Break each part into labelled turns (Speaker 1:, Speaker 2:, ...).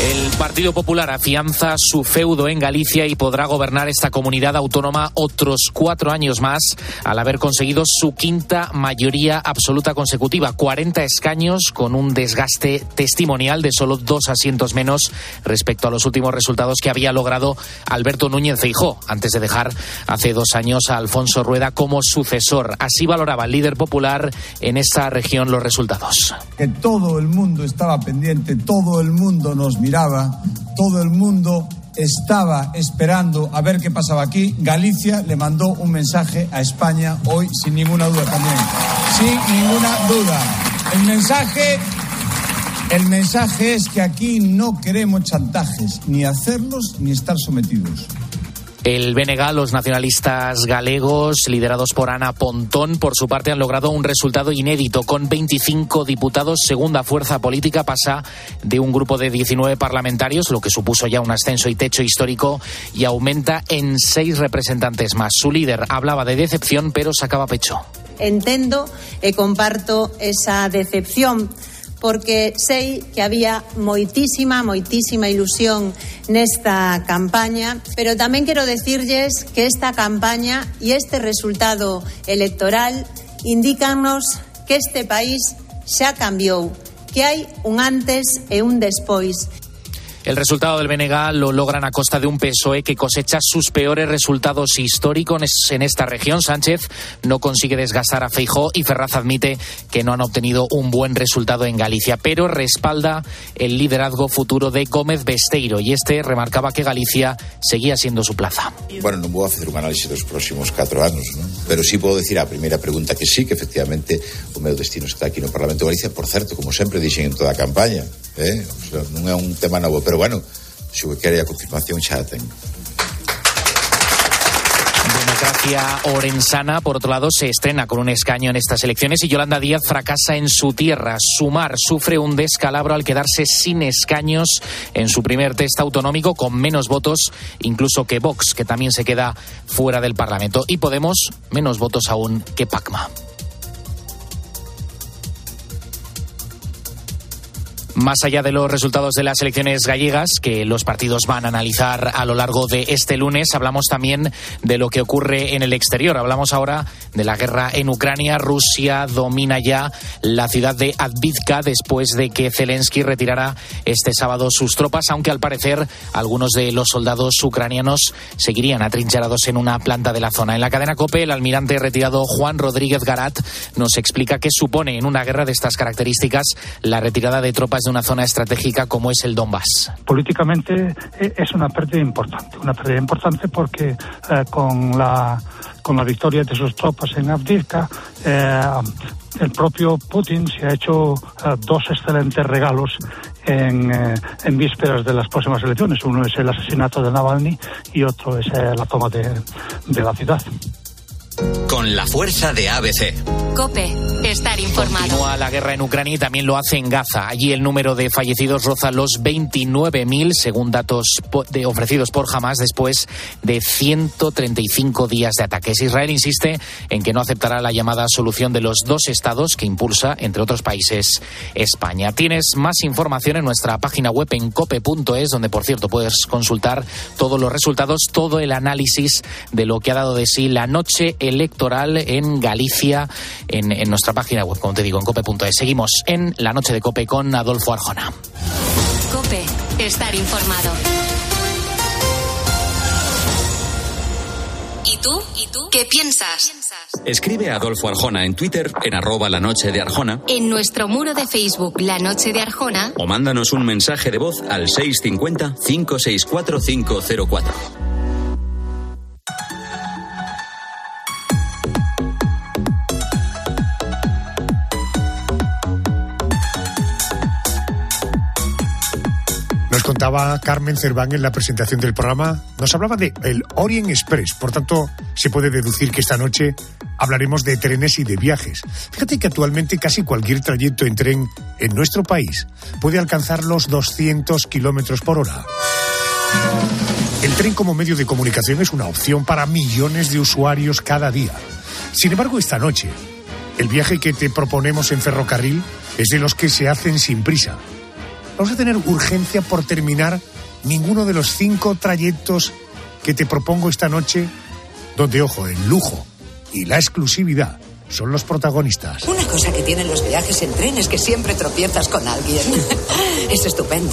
Speaker 1: El Partido Popular afianza su feudo en Galicia y podrá gobernar esta comunidad autónoma otros cuatro años más al haber conseguido su quinta mayoría absoluta consecutiva, 40 escaños con un desgaste testimonial de solo dos asientos menos respecto a los últimos resultados que había logrado Alberto Núñez Feijó antes de dejar hace dos años a Alfonso Rueda como sucesor. Así valoraba el líder popular en esta región los resultados.
Speaker 2: Que todo el mundo estaba pendiente, todo el mundo nos miraba, todo el mundo estaba esperando a ver qué pasaba aquí. Galicia le mandó un mensaje a España hoy sin ninguna duda también. Sin ninguna duda. El mensaje el mensaje es que aquí no queremos chantajes, ni hacerlos ni estar sometidos.
Speaker 1: El BNG, los nacionalistas galegos, liderados por Ana Pontón, por su parte han logrado un resultado inédito. Con 25 diputados, segunda fuerza política pasa de un grupo de 19 parlamentarios, lo que supuso ya un ascenso y techo histórico, y aumenta en seis representantes más. Su líder hablaba de decepción, pero sacaba pecho.
Speaker 3: Entendo e comparto esa decepción porque sei que había moitísima, moitísima ilusión nesta campaña, pero tamén quero decirlles que esta campaña e este resultado electoral indícanos que este país xa cambiou, que hai un antes e un despois
Speaker 1: el resultado del BNG lo logran a costa de un PSOE que cosecha sus peores resultados históricos en esta región. Sánchez no consigue desgastar a Feijó y Ferraz admite que no han obtenido un buen resultado en Galicia, pero respalda el liderazgo futuro de Gómez Besteiro y este remarcaba que Galicia seguía siendo su plaza.
Speaker 4: Bueno, no puedo hacer un análisis de los próximos cuatro años, ¿no? Pero sí puedo decir a primera pregunta que sí, que efectivamente o destino está aquí no Parlamento de Galicia, por cierto, como siempre dixen en toda campaña, eh? o sea, non é un tema novo, pero bueno, se o que confirmación xa a ten.
Speaker 1: Democracia Orensana, por otro lado, se estrena con un escaño en estas elecciones y Yolanda Díaz fracasa en su tierra. Sumar sufre un descalabro al quedarse sin escaños en su primer test autonómico con menos votos, incluso que Vox, que también se queda fuera del Parlamento. Y Podemos, menos votos aún que Pacma. Más allá de los resultados de las elecciones gallegas, que los partidos van a analizar a lo largo de este lunes, hablamos también de lo que ocurre en el exterior. Hablamos ahora de la guerra en Ucrania. Rusia domina ya la ciudad de Advizka después de que Zelensky retirara este sábado sus tropas, aunque al parecer algunos de los soldados ucranianos seguirían atrincherados en una planta de la zona. En la cadena COPE, el almirante retirado Juan Rodríguez Garat nos explica qué supone en una guerra de estas características la retirada de tropas de una zona estratégica como es el Donbass?
Speaker 5: Políticamente eh, es una pérdida importante, una pérdida importante porque eh, con la con la victoria de sus tropas en Avdivka, eh, el propio Putin se ha hecho eh, dos excelentes regalos en, eh, en, vísperas de las próximas elecciones. Uno es el asesinato de Navalny y otro es la toma de, de la ciudad
Speaker 6: con la fuerza de ABC.
Speaker 7: Cope, estar informado.
Speaker 1: Continúa la guerra en Ucrania y también lo hace en Gaza. Allí el número de fallecidos roza los 29.000, según datos de, ofrecidos por Hamas, después de 135 días de ataques. Israel insiste en que no aceptará la llamada solución de los dos estados que impulsa, entre otros países, España. Tienes más información en nuestra página web en cope.es, donde, por cierto, puedes consultar todos los resultados, todo el análisis de lo que ha dado de sí la noche electoral en Galicia en, en nuestra página web, como te digo, en cope.es. Seguimos en la noche de Cope con Adolfo Arjona.
Speaker 7: Cope, estar informado. ¿Y tú? ¿Y tú? ¿Qué piensas?
Speaker 6: Escribe a Adolfo Arjona en Twitter en arroba la noche de Arjona.
Speaker 7: En nuestro muro de Facebook La Noche de Arjona.
Speaker 6: O mándanos un mensaje de voz al 650 564 504.
Speaker 8: Contaba Carmen Cerván en la presentación del programa, nos hablaba de el Orient Express, por tanto se puede deducir que esta noche hablaremos de trenes y de viajes. Fíjate que actualmente casi cualquier trayecto en tren en nuestro país puede alcanzar los 200 kilómetros por hora. El tren como medio de comunicación es una opción para millones de usuarios cada día. Sin embargo, esta noche El viaje que te proponemos en ferrocarril es de los que se hacen sin prisa. Vamos a tener urgencia por terminar ninguno de los cinco trayectos que te propongo esta noche, donde, ojo, el lujo y la exclusividad son los protagonistas.
Speaker 9: Una cosa que tienen los viajes en tren es que siempre tropiezas con alguien. es estupendo.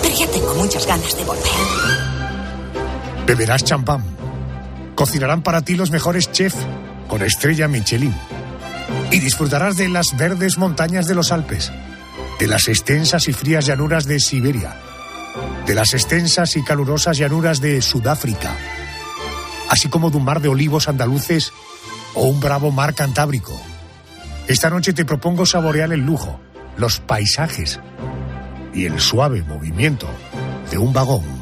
Speaker 9: Pero ya tengo muchas ganas de volver.
Speaker 8: Beberás champán. Cocinarán para ti los mejores chefs con estrella Michelin. Y disfrutarás de las verdes montañas de los Alpes, de las extensas y frías llanuras de Siberia, de las extensas y calurosas llanuras de Sudáfrica, así como de un mar de olivos andaluces o un bravo mar cantábrico. Esta noche te propongo saborear el lujo, los paisajes y el suave movimiento de un vagón.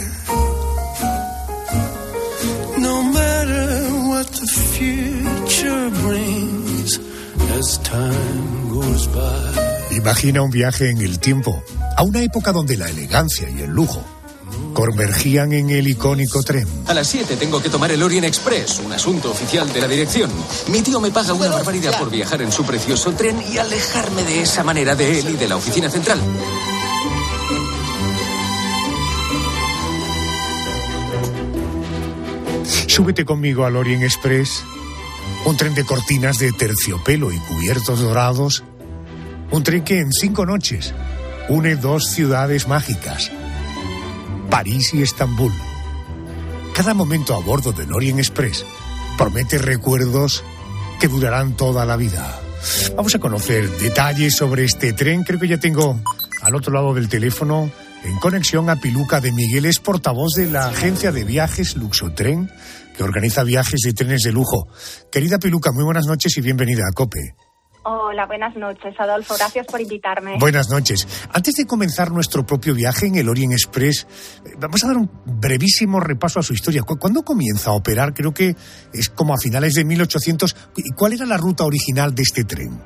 Speaker 8: Imagina un viaje en el tiempo, a una época donde la elegancia y el lujo convergían en el icónico tren.
Speaker 10: A las 7 tengo que tomar el Orient Express, un asunto oficial de la dirección. Mi tío me paga una barbaridad por viajar en su precioso tren y alejarme de esa manera de él y de la oficina central.
Speaker 8: Súbete conmigo al Orient Express, un tren de cortinas de terciopelo y cubiertos dorados, un tren que en cinco noches une dos ciudades mágicas, París y Estambul. Cada momento a bordo del Orient Express promete recuerdos que durarán toda la vida. Vamos a conocer detalles sobre este tren. Creo que ya tengo al otro lado del teléfono en conexión a Piluca de Miguel, es portavoz de la agencia de viajes Luxotren, que organiza viajes de trenes de lujo. Querida Piluca, muy buenas noches y bienvenida a COPE.
Speaker 11: Hola, buenas noches, Adolfo. Gracias por invitarme.
Speaker 8: Buenas noches. Antes de comenzar nuestro propio viaje en el Orient Express, eh, vamos a dar un brevísimo repaso a su historia. ¿Cu- ¿Cuándo comienza a operar? Creo que es como a finales de 1800. ¿Y cuál era la ruta original de este tren?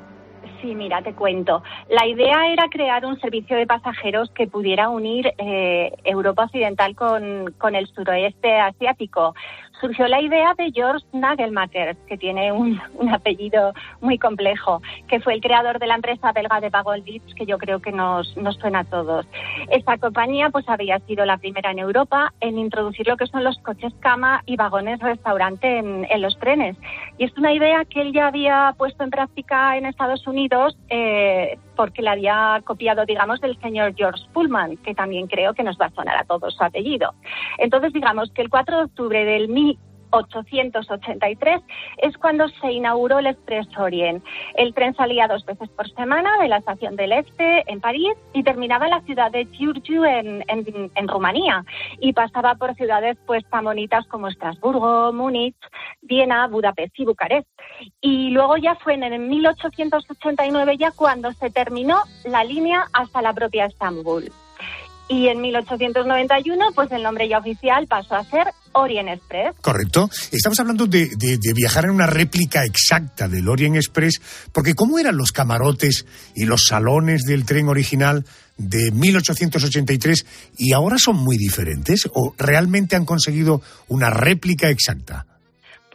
Speaker 11: Sí, mira, te cuento. La idea era crear un servicio de pasajeros que pudiera unir eh, Europa Occidental con, con el suroeste asiático. Surgió la idea de George Nagelmacher, que tiene un, un apellido muy complejo, que fue el creador de la empresa belga de Pagolditz, que yo creo que nos, nos suena a todos. Esta compañía pues había sido la primera en Europa en introducir lo que son los coches cama y vagones restaurante en, en los trenes. Y es una idea que él ya había puesto en práctica en Estados Unidos eh, porque la había copiado, digamos, del señor George Pullman, que también creo que nos va a sonar a todos su apellido. Entonces, digamos que el 4 de octubre del 1883 es cuando se inauguró el Express Orient. El tren salía dos veces por semana de la estación del Este en París y terminaba en la ciudad de Giurgiu en, Rumanía y pasaba por ciudades pues tan bonitas como Estrasburgo, Múnich, Viena, Budapest y Bucarest. Y luego ya fue en el 1889 ya cuando se terminó la línea hasta la propia Estambul. Y en 1891, pues el nombre ya oficial pasó a ser Orient Express.
Speaker 8: Correcto. Estamos hablando de, viajar en una réplica exacta del Orient Express, porque ¿cómo eran los camarotes y los salones del tren original de 1883 y ahora son muy diferentes? ¿O realmente han conseguido una réplica exacta?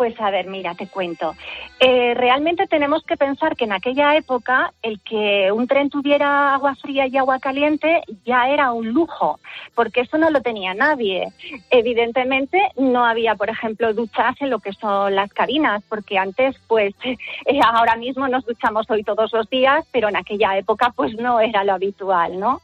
Speaker 11: Pues a ver, mira, te cuento. Eh, realmente tenemos que pensar que en aquella época el que un tren tuviera agua fría y agua caliente ya era un lujo, porque eso no lo tenía nadie. Evidentemente no había, por ejemplo, duchas en lo que son las cabinas, porque antes, pues, eh, ahora mismo nos duchamos hoy todos los días, pero en aquella época, pues, no era lo habitual, ¿no?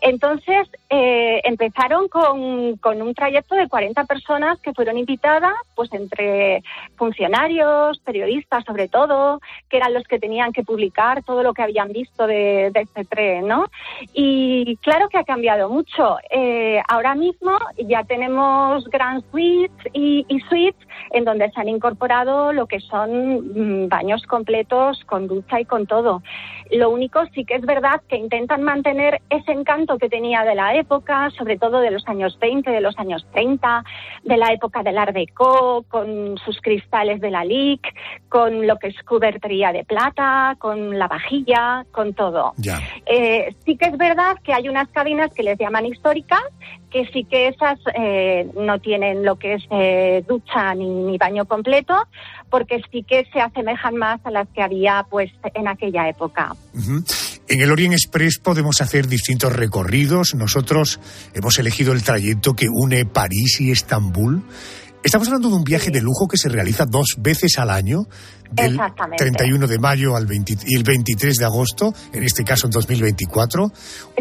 Speaker 11: Entonces, eh, empezaron con, con, un trayecto de 40 personas que fueron invitadas, pues entre funcionarios, periodistas sobre todo, que eran los que tenían que publicar todo lo que habían visto de, este tren, ¿no? Y claro que ha cambiado mucho. Eh, ahora mismo ya tenemos Grand Suites y, y, Suites en donde se han incorporado lo que son mm, baños completos con ducha y con todo. Lo único sí que es verdad que intentan mantener ese encanto que tenía de la época, sobre todo de los años 20, de los años 30, de la época del Art Deco, con sus cristales de la LIC, con lo que es cubertería de plata, con la vajilla, con todo. Eh, sí que es verdad que hay unas cabinas que les llaman históricas, que sí que esas eh, no tienen lo que es eh, ducha ni, baño completo, porque sí que se asemejan más a las que había pues en aquella época.
Speaker 8: En el Orient Express podemos hacer distintos recorridos. Nosotros hemos elegido el trayecto que une París y Estambul. Estamos hablando de un viaje de lujo que se realiza dos veces al año, del 31 de mayo al y el 23 de agosto, en este caso en 2024.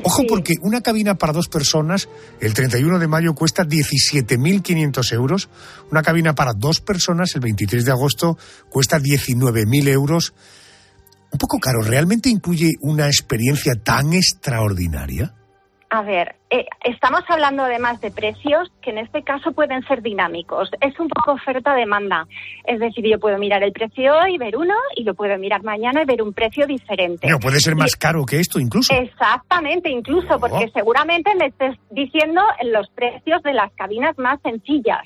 Speaker 8: Ojo porque una cabina para dos personas el 31 de mayo cuesta 17.500 euros, una cabina para dos personas el 23 de agosto cuesta 19.000 euros. Un poco caro, ¿realmente incluye una experiencia tan extraordinaria?
Speaker 11: A ver, eh, estamos hablando además de precios que en este caso pueden ser dinámicos. Es un poco oferta-demanda. Es decir, yo puedo mirar el precio hoy, ver uno, y lo puedo mirar mañana y ver un precio diferente.
Speaker 8: No, puede ser más caro que esto incluso.
Speaker 11: Exactamente, incluso, porque seguramente me estés diciendo los precios de las cabinas más sencillas.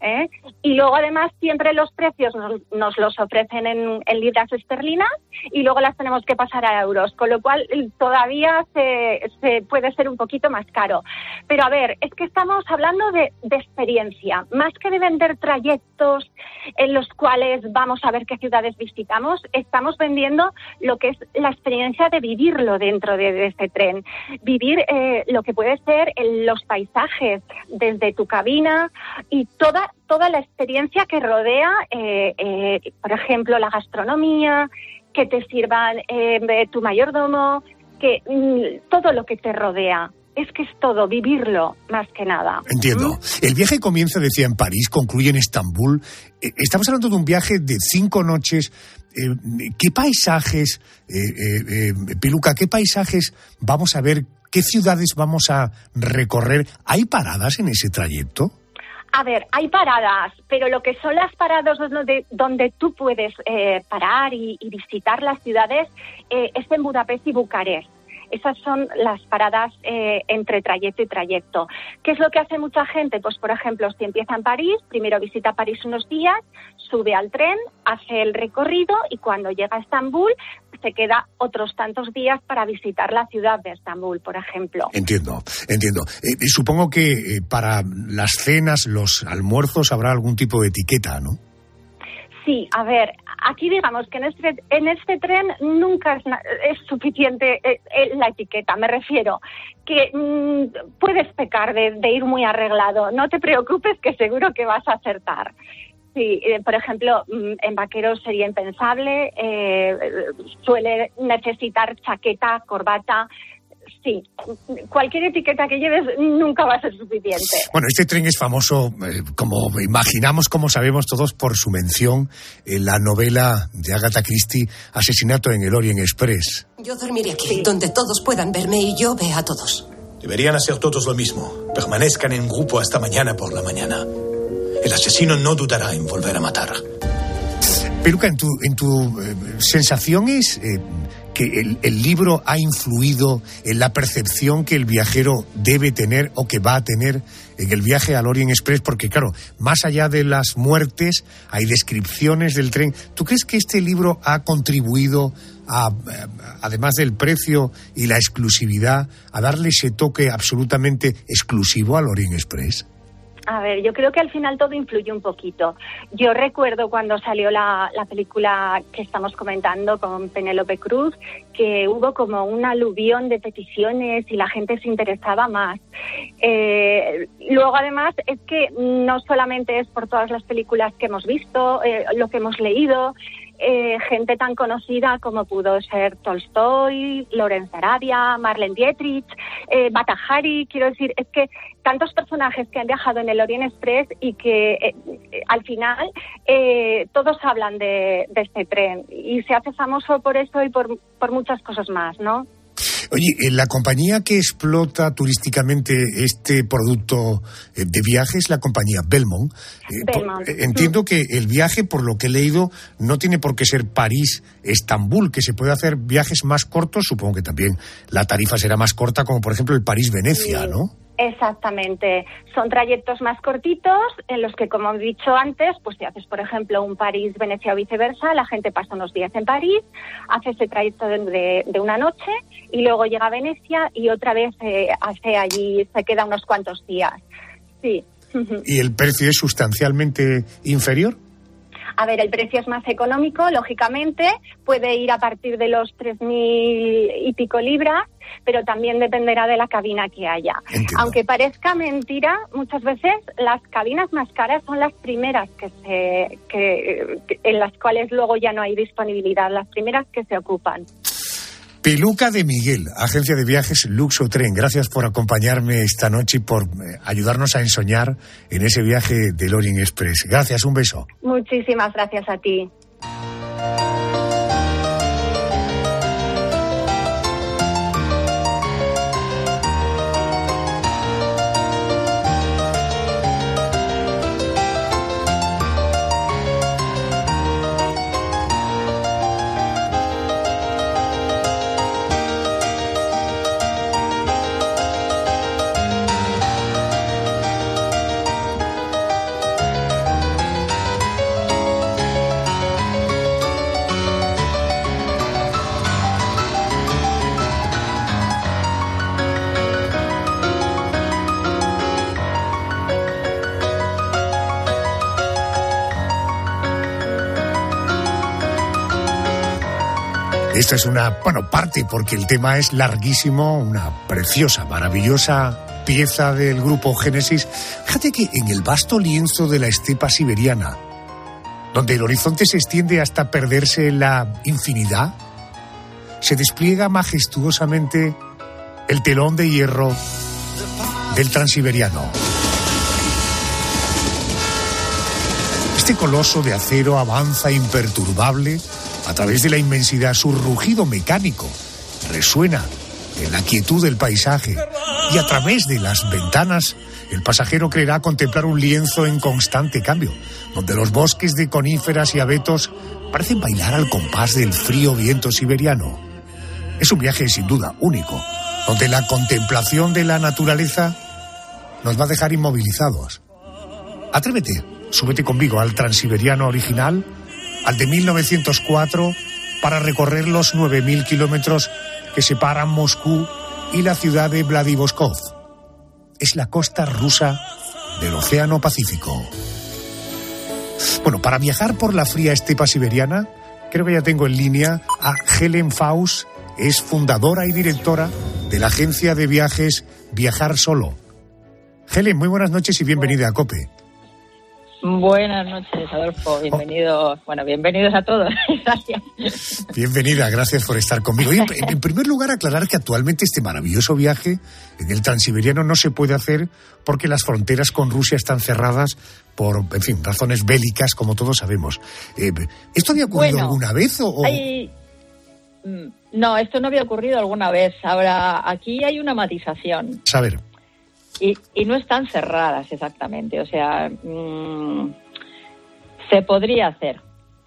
Speaker 11: ¿Eh? Y luego además siempre los precios nos, los ofrecen en, libras esterlinas y luego las tenemos que pasar a euros, con lo cual todavía se, puede ser un poquito más caro. Pero a ver, es que estamos hablando de, experiencia, más que de vender trayectos en los cuales vamos a ver qué ciudades visitamos, estamos vendiendo lo que es la experiencia de vivirlo dentro de, este tren, vivir eh, lo que puede ser los paisajes desde tu cabina y toda toda, la experiencia que rodea, eh, eh, por ejemplo, la gastronomía, que te sirvan eh, tu mayordomo, que mm, todo lo que te rodea. Es que es todo, vivirlo más que nada.
Speaker 8: Entiendo. ¿Mm? El viaje comienza, decía, en París, concluye en Estambul. Estamos hablando de un viaje de cinco noches. ¿Qué paisajes, Piluca, qué paisajes vamos a ver? ¿Qué ciudades vamos a recorrer? ¿Hay paradas en ese trayecto?
Speaker 11: A ver, hay paradas, pero lo que son las paradas donde, donde tú puedes eh, parar y, visitar las ciudades eh, es en Budapest y Bucarest. Esas son las paradas eh, entre trayecto y trayecto. ¿Qué es lo que hace mucha gente? Pues, por ejemplo, si empieza en París, primero visita París unos días, sube al tren, hace el recorrido y cuando llega a Estambul se queda otros tantos días para visitar la ciudad de Estambul, por ejemplo.
Speaker 8: Entiendo, entiendo. Eh, supongo que eh, para las cenas, los almuerzos, habrá algún tipo de etiqueta, ¿no?
Speaker 11: Sí, a ver, aquí digamos que en este, en este tren nunca es, suficiente eh, eh, la etiqueta, me refiero que mm, puedes pecar de, ir muy arreglado, no te preocupes que seguro que vas a acertar. Sí, eh, por ejemplo, mm, en vaqueros sería impensable, suele necesitar chaqueta, corbata, sí, cualquier etiqueta que lleves nunca va a ser suficiente.
Speaker 8: Bueno, este tren es famoso, eh, como imaginamos, como sabemos todos, por su mención en la novela de Agatha Christie, Asesinato en el Orient Express.
Speaker 9: Yo dormiré aquí, donde todos puedan verme y yo vea a todos.
Speaker 12: Deberían hacer todos lo mismo. Permanezcan en grupo hasta mañana por la mañana. El asesino no dudará en volver a matar.
Speaker 8: Peluca, en tu, en tu eh, sensación es eh, que el, libro ha influido en la percepción que el viajero debe tener o que va a tener en el viaje al Orient Express, porque claro, más allá de las muertes, hay descripciones del tren. ¿Tú crees que este libro ha contribuido a, además del precio y la exclusividad, a darle ese toque absolutamente exclusivo al Orient Express?
Speaker 11: A ver, yo creo que al final todo influye un poquito. Yo recuerdo cuando salió la, película que estamos comentando con Penélope Cruz, que hubo como un aluvión de peticiones y la gente se interesaba más. Eh, luego, además, es que no solamente es por todas las películas que hemos visto, eh, lo que hemos leído, eh, gente tan conocida como pudo ser Tolstoy, Lorenz Arabia, Marlene Dietrich, eh, Batahari. Quiero decir, es que tantos personajes que han viajado en el Orient Express y que eh, al final todos hablan de, de, este tren y se hace famoso por eso y por, por muchas cosas más, ¿no?
Speaker 8: Oye, la compañía que explota turísticamente este producto eh, de viajes, la compañía Belmont.
Speaker 11: Eh,
Speaker 8: eh, entiendo que el viaje, por lo que he leído, no tiene por qué ser París-Estambul, que se puede hacer viajes más cortos. Supongo que también la tarifa será más corta, como por ejemplo el París-Venecia, ¿no?
Speaker 11: Exactamente. Son trayectos más cortitos en los que, como he dicho antes, pues si haces, por ejemplo, un París-Venecia o viceversa, la gente pasa unos días en París, hace ese trayecto de, una noche y luego llega a Venecia y otra vez eh, hace allí, se queda unos cuantos días. Sí.
Speaker 8: ¿Y el precio es sustancialmente inferior?
Speaker 11: A ver, el precio es más económico, lógicamente, puede ir a partir de los 3.000 y pico libras, pero también dependerá de la cabina que haya. Aunque parezca mentira, muchas veces las cabinas más caras son las primeras que se, que, en las cuales luego ya no hay disponibilidad, las primeras que se ocupan.
Speaker 8: Peluca de Miguel, agencia de viajes Luxo Tren. Gracias por acompañarme esta noche y por eh, ayudarnos a ensoñar en ese viaje del Orient Express. Gracias, un beso.
Speaker 11: Muchísimas gracias a ti.
Speaker 8: Esta es una, bueno, parte porque el tema es larguísimo, una preciosa, maravillosa pieza del grupo Génesis. Fíjate que en el vasto lienzo de la estepa siberiana, donde el horizonte se extiende hasta perderse en la infinidad, se despliega majestuosamente el telón de hierro del transiberiano. Este coloso de acero avanza imperturbable a través de la inmensidad, su rugido mecánico resuena en la quietud del paisaje y a través de las ventanas el pasajero creerá contemplar un lienzo en constante cambio, donde los bosques de coníferas y abetos parecen bailar al compás del frío viento siberiano. Es un viaje sin duda único, donde la contemplación de la naturaleza nos va a dejar inmovilizados. Atrévete, súbete conmigo al transiberiano original al de 1904 para recorrer los 9.000 kilómetros que separan Moscú y la ciudad de Vladivostok. Es la costa rusa del Océano Pacífico. Bueno, para viajar por la fría estepa siberiana, creo que ya tengo en línea a Helen Faust, es fundadora y directora de la agencia de viajes Viajar Solo. Helen, muy buenas noches y bienvenida a COPE.
Speaker 13: Buenas noches, Adolfo. Bienvenidos, bueno, bienvenidos a todos. gracias.
Speaker 8: Bienvenida, gracias por estar conmigo. en primer lugar, aclarar que actualmente este maravilloso viaje en el transiberiano no se puede hacer porque las fronteras con Rusia están cerradas por, en fin, razones bélicas, como todos sabemos. Eh, ¿Esto había ocurrido alguna vez o...?
Speaker 13: Mm, no, esto no había ocurrido alguna vez. Ahora, aquí hay una matización.
Speaker 8: Saber.
Speaker 13: Y, no están cerradas exactamente, o sea, mm, se podría hacer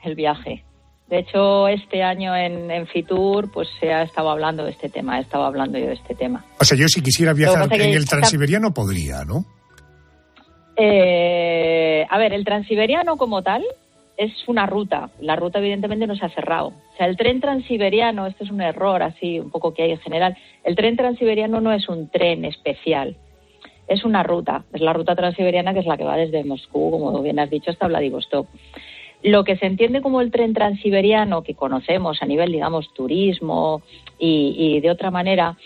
Speaker 13: el viaje. De hecho, este año en, Fitur, pues se ha estado hablando de este tema, he estado hablando yo de este tema.
Speaker 8: O sea, yo si quisiera viajar en el transiberiano podría, ¿no?
Speaker 13: Eh, a ver, el transiberiano como tal es una ruta. La ruta evidentemente no se ha cerrado. O sea, el tren transiberiano, esto es un error así un poco que hay en general, el tren transiberiano no es un tren especial es una ruta, es la ruta transiberiana que es la que va desde Moscú, como bien has dicho, hasta Vladivostok. Lo que se entiende como el tren transiberiano que conocemos a nivel, digamos, turismo y, de otra manera,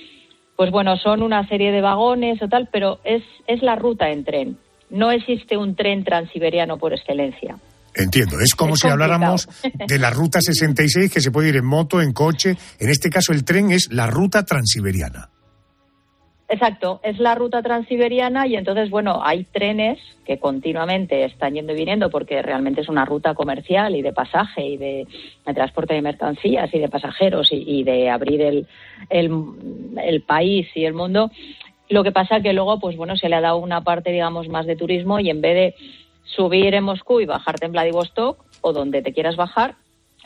Speaker 13: pues bueno, son una serie de vagones o tal, pero es, es la ruta en tren. No existe un tren transiberiano por excelencia.
Speaker 8: Entiendo, es como
Speaker 13: Es
Speaker 8: si habláramos de la ruta 66 que se puede ir en moto, en coche. En este caso el tren es la ruta transiberiana.
Speaker 13: Exacto, es la ruta transiberiana y entonces, bueno, hay trenes que continuamente están yendo y viniendo porque realmente es una ruta comercial y de pasaje y de, transporte de mercancías y de pasajeros y, y de abrir el, el, el país y el mundo. Lo que pasa que luego, pues bueno, se le ha dado una parte, digamos, más de turismo y en vez de subir en Moscú y bajarte en Vladivostok o donde te quieras bajar,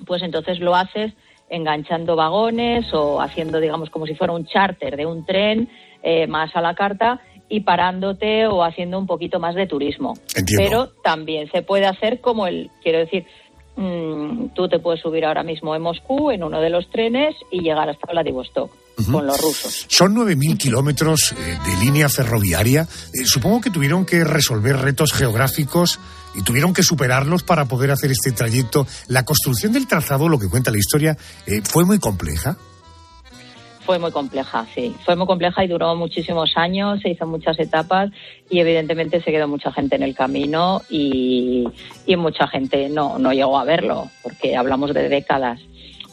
Speaker 13: pues entonces lo haces enganchando vagones o haciendo, digamos, como si fuera un charter de un tren eh, más a la carta y parándote o haciendo un poquito más de turismo.
Speaker 8: Entiendo.
Speaker 13: Pero también se puede hacer como el, quiero decir, mm, tú te puedes subir ahora mismo en Moscú en uno de los trenes y llegar hasta Vladivostok con los rusos.
Speaker 8: Son 9.000 kilómetros eh, de línea ferroviaria. Eh, supongo que tuvieron que resolver retos geográficos y tuvieron que superarlos para poder hacer este trayecto. La construcción del trazado, lo que cuenta la historia, eh, fue muy compleja.
Speaker 13: Fue muy compleja, sí. Fue muy compleja y duró muchísimos años, se hizo muchas etapas y evidentemente se quedó mucha gente en el camino y, y mucha gente no, no llegó a verlo, porque hablamos de décadas.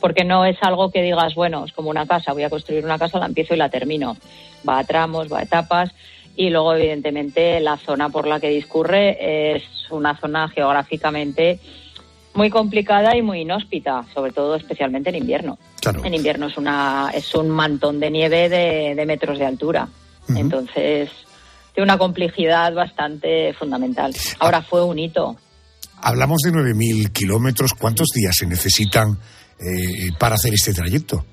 Speaker 13: Porque no es algo que digas, bueno, es como una casa, voy a construir una casa, la empiezo y la termino. Va a tramos, va a etapas y luego evidentemente la zona por la que discurre es una zona geográficamente muy complicada y muy inhóspita, sobre todo especialmente en invierno. En invierno es una es un mantón de nieve de, de metros de altura. Entonces, tiene una complejidad bastante fundamental. Ahora fue un hito.
Speaker 8: Hablamos de 9.000 kilómetros. ¿Cuántos días se necesitan eh, para hacer este trayecto?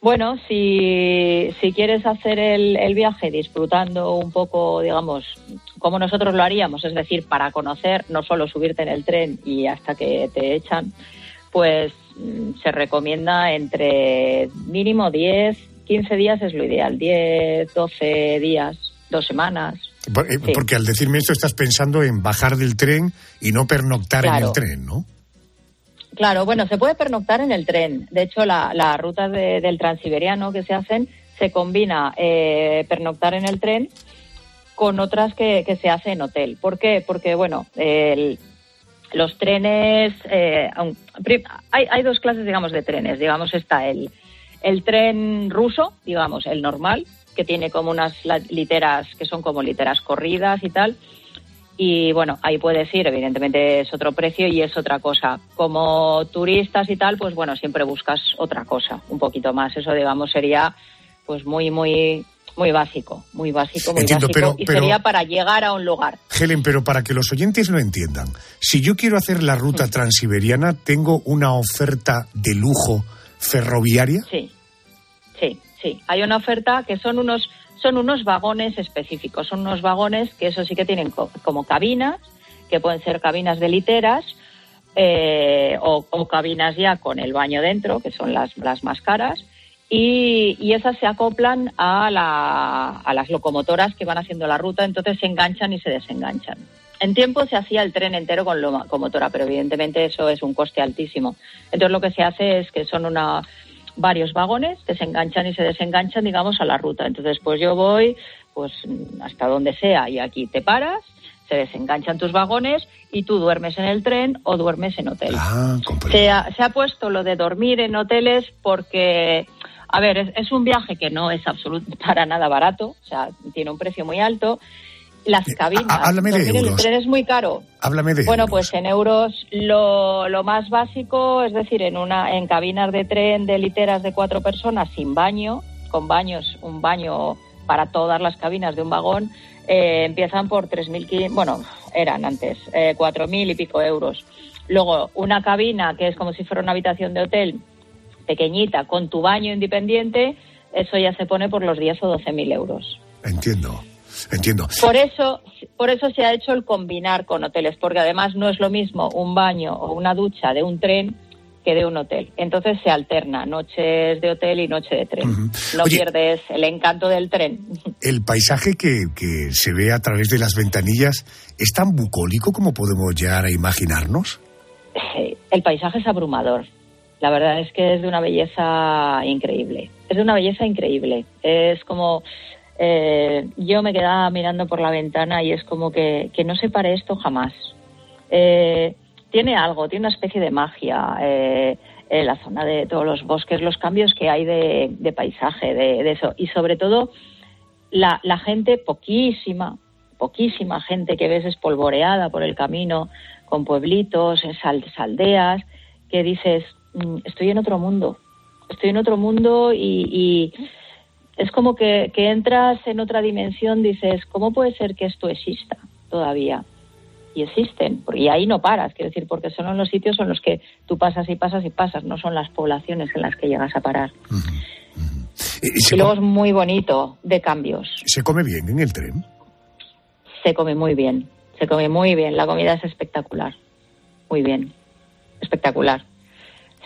Speaker 13: Bueno, si, si quieres hacer el, el viaje disfrutando un poco, digamos, como nosotros lo haríamos, es decir, para conocer, no solo subirte en el tren y hasta que te echan, pues mm, se recomienda entre mínimo 10, 15 días es lo ideal, 10, 12 días, dos semanas.
Speaker 8: Por- eh, Porque al decirme esto estás pensando en bajar del tren y no pernoctar en
Speaker 13: Claro.
Speaker 8: el tren, ¿no?
Speaker 13: Claro, bueno, se puede pernoctar en el tren. De hecho, la- las rutas de- del transiberiano que se hacen se combina eh, pernoctar en el tren con otras que, se hace en hotel. ¿Por qué? Porque, bueno, el- los trenes, eh, hay, hay dos clases, digamos, de trenes. Digamos, está el, el tren ruso, digamos, el normal, que tiene como unas literas que son como literas corridas y tal. Y bueno, ahí puedes ir, evidentemente es otro precio y es otra cosa. Como turistas y tal, pues bueno, siempre buscas otra cosa, un poquito más. Eso, digamos, sería pues muy, muy, muy básico, muy básico, muy
Speaker 8: Entiendo,
Speaker 13: básico.
Speaker 8: pero-
Speaker 13: y
Speaker 8: pero-
Speaker 13: sería para llegar a un lugar.
Speaker 8: Helen, pero para que los oyentes lo entiendan, si yo quiero hacer la ruta transiberiana, ¿tengo una oferta de lujo ferroviaria?
Speaker 13: Sí, sí, sí. Hay una oferta que son unos, son unos vagones específicos. Son unos vagones que eso sí que tienen co- como cabinas, que pueden ser cabinas de literas eh, o, o cabinas ya con el baño dentro, que son las, las más caras. Y, y esas se acoplan a, la- a las locomotoras que van haciendo la ruta, entonces se enganchan y se desenganchan. En tiempo se hacía el tren entero con locomotora, pero evidentemente eso es un coste altísimo. Entonces lo que se hace es que son una, varios vagones que se enganchan y se desenganchan, digamos, a la ruta. Entonces, pues yo voy pues hasta donde sea y aquí te paras, se desenganchan tus vagones y tú duermes en el tren o duermes en hotel.
Speaker 8: Ah,
Speaker 13: se, ha, se ha puesto lo de dormir en hoteles porque, a ver, es, es un viaje que no es absolutamente para nada barato, o sea, tiene un precio muy alto. Las cabinas,
Speaker 8: há- háblame de
Speaker 13: en el
Speaker 8: euros.
Speaker 13: tren es muy caro.
Speaker 8: Háblame de
Speaker 13: Bueno,
Speaker 8: euros.
Speaker 13: pues en euros lo, lo más básico, es decir, en una en cabinas de tren de literas de cuatro personas sin baño, con baños, un baño para todas las cabinas de un vagón, eh, empiezan por 3.500, bueno, eran antes, eh, 4.000 y pico euros. Luego, una cabina que es como si fuera una habitación de hotel pequeñita con tu baño independiente, eso ya se pone por los 10 o 12.000 euros.
Speaker 8: Entiendo, entiendo.
Speaker 13: Por eso, por eso se ha hecho el combinar con hoteles, porque además no es lo mismo un baño o una ducha de un tren que de un hotel. Entonces se alterna noches de hotel y noche de tren. No
Speaker 8: Oye.
Speaker 13: pierdes el encanto del tren.
Speaker 8: El paisaje que, que se ve a través de las ventanillas es tan bucólico como podemos llegar a imaginarnos.
Speaker 13: Eh, El paisaje es abrumador. La verdad es que es de una belleza increíble. Es de una belleza increíble. Es como eh, yo me quedaba mirando por la ventana y es como que, que no se pare esto jamás. Eh, tiene algo, tiene una especie de magia. Eh, en la zona de todos los bosques, los cambios que hay de, paisaje, de, eso. Y sobre todo, la, la, gente, poquísima, poquísima gente que ves espolvoreada por el camino, con pueblitos, en aldeas, que dices, estoy en otro mundo, estoy en otro mundo y, es como que, que, entras en otra dimensión, dices, ¿cómo puede ser que esto exista todavía? Y existen, y ahí no paras, quiero decir, porque son los sitios en los que tú pasas y pasas y pasas, no son las poblaciones en las que llegas a parar. Y, luego es muy bonito, de cambios.
Speaker 8: ¿Se come bien en el tren?
Speaker 13: Se come muy bien, se come muy bien, la comida es espectacular, muy bien, espectacular.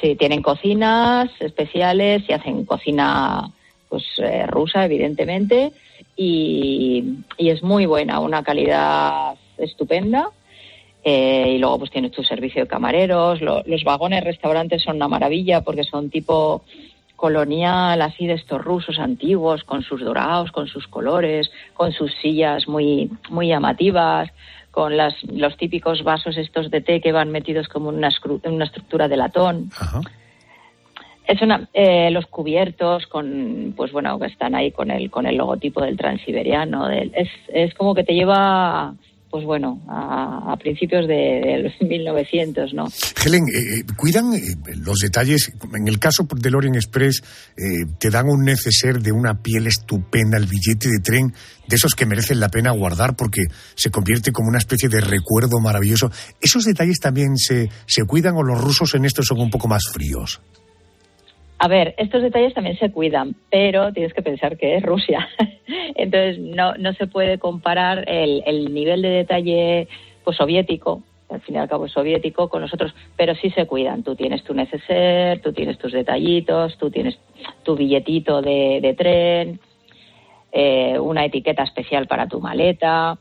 Speaker 13: Sí, tienen cocinas especiales y hacen cocina pues eh, rusa, evidentemente, y, es muy buena, una calidad estupenda. Eh, y luego pues tienes tu servicio de camareros. los vagones restaurantes son una maravilla porque son tipo colonial, así de estos rusos antiguos, con sus dorados, con sus colores, con sus sillas muy, muy llamativas, con las, los típicos vasos estos de té que van metidos como en una, una estructura de latón. Es una, eh, los cubiertos con, pues bueno, que están ahí con el, con el logotipo del transiberiano. es, es como que te lleva pues bueno, a, principios de, los 1900, ¿no?
Speaker 8: Helen, eh, eh, ¿cuidan eh, los detalles? En el caso del Orient Express, te dan un neceser de una piel estupenda, el billete de tren, de esos que merecen la pena guardar porque se convierte como una especie de recuerdo maravilloso. ¿Esos detalles también se, se cuidan o los rusos en esto son un poco más fríos?
Speaker 13: A ver, estos detalles también se cuidan, pero tienes que pensar que es Rusia. Entonces, no, no se puede comparar el, el nivel de detalle pues, soviético, al fin y al cabo es soviético, con nosotros, pero sí se cuidan. Tú tienes tu neceser, tú tienes tus detallitos, tú tienes tu billetito de, de tren, eh, una etiqueta especial para tu maleta.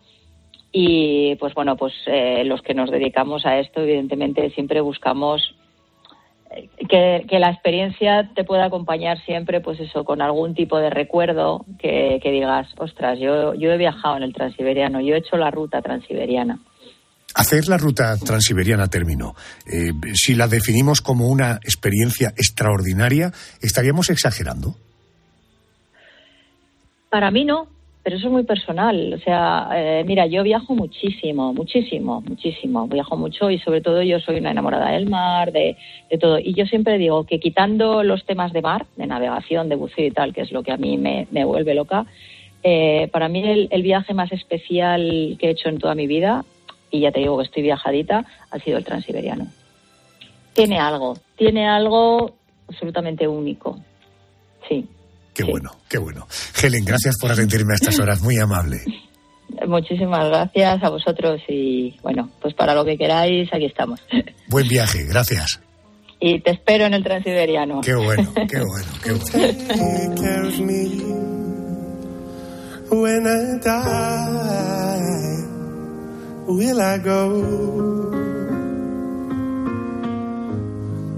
Speaker 13: Y pues bueno, pues eh, los que nos dedicamos a esto, evidentemente, siempre buscamos que, la experiencia te pueda acompañar siempre, pues eso, con algún tipo de recuerdo que, digas, ostras, yo, yo he viajado en el transiberiano, yo he hecho la ruta transiberiana.
Speaker 8: Hacer la ruta transiberiana término, eh, si la definimos como una experiencia extraordinaria, ¿estaríamos exagerando?
Speaker 13: Para mí no, pero eso es muy personal. O sea, eh, mira, yo viajo muchísimo, muchísimo, muchísimo. Viajo mucho y sobre todo yo soy una enamorada del mar, de, todo. Y yo siempre digo que quitando los temas de mar, de navegación, de buceo y tal, que es lo que a mí me, vuelve loca, eh, para mí el, el, viaje más especial que he hecho en toda mi vida, y ya te digo que estoy viajadita, ha sido el transiberiano. Tiene algo, tiene algo absolutamente único. Sí.
Speaker 8: Qué bueno, qué bueno. Helen, gracias por atenderme a estas horas, muy amable.
Speaker 13: Muchísimas gracias a vosotros y bueno, pues para lo que queráis, aquí estamos.
Speaker 8: Buen viaje, gracias.
Speaker 13: Y te espero en el Transiberiano.
Speaker 8: Qué bueno, qué bueno, qué bueno.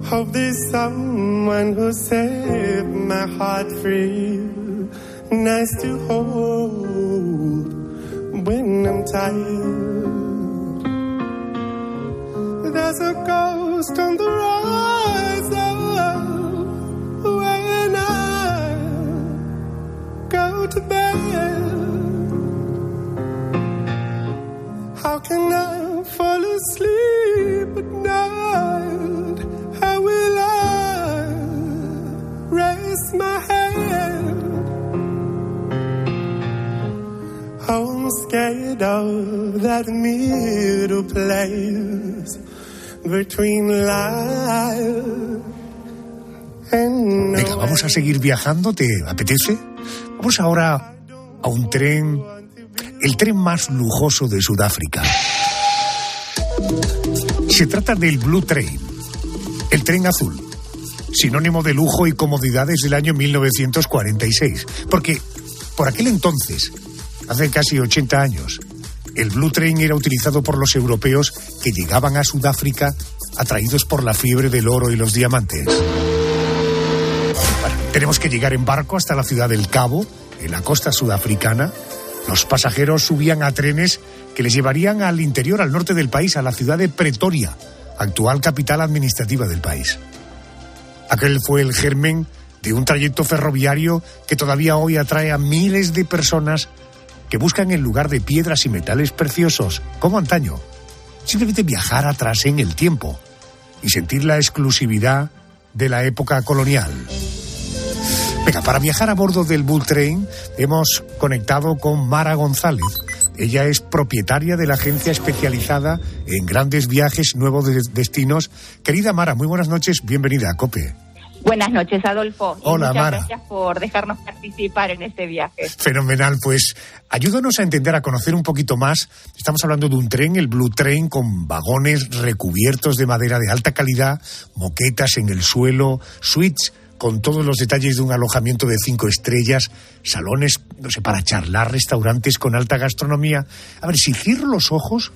Speaker 8: Hope there's someone who set my heart free. Nice to hold when I'm tired. There's a ghost on the horizon when I go to bed. How can I fall asleep I'm scared of that middle place between life and Venga, vamos a seguir viajando, ¿te apetece? Vamos ahora a un tren, el tren más lujoso de Sudáfrica. Se trata del Blue Train el tren azul, sinónimo de lujo y comodidades del año 1946, porque por aquel entonces, hace casi 80 años, el Blue Train era utilizado por los europeos que llegaban a Sudáfrica atraídos por la fiebre del oro y los diamantes. tenemos que llegar en barco hasta la ciudad del Cabo, en la costa sudafricana. Los pasajeros subían a trenes que les llevarían al interior, al norte del país, a la ciudad de Pretoria, actual capital administrativa del país. Aquel fue el germen de un trayecto ferroviario que todavía hoy atrae a miles de personas que buscan el lugar de piedras y metales preciosos, como antaño. Simplemente viajar atrás en el tiempo y sentir la exclusividad de la época colonial. Venga, para viajar a bordo del Bull Train hemos conectado con Mara González. Ella es propietaria de la agencia especializada en grandes viajes, nuevos destinos. Querida Mara, muy buenas noches, bienvenida a COPE.
Speaker 14: Buenas noches, Adolfo.
Speaker 8: Hola,
Speaker 14: muchas
Speaker 8: Mara.
Speaker 14: gracias por dejarnos participar en este viaje.
Speaker 8: Fenomenal, pues ayúdanos a entender, a conocer un poquito más. Estamos hablando de un tren, el Blue Train, con vagones recubiertos de madera de alta calidad, moquetas en el suelo, suites con todos los detalles de un alojamiento de cinco estrellas, salones, no sé, para charlar, restaurantes con alta gastronomía. A ver, si cierro los ojos,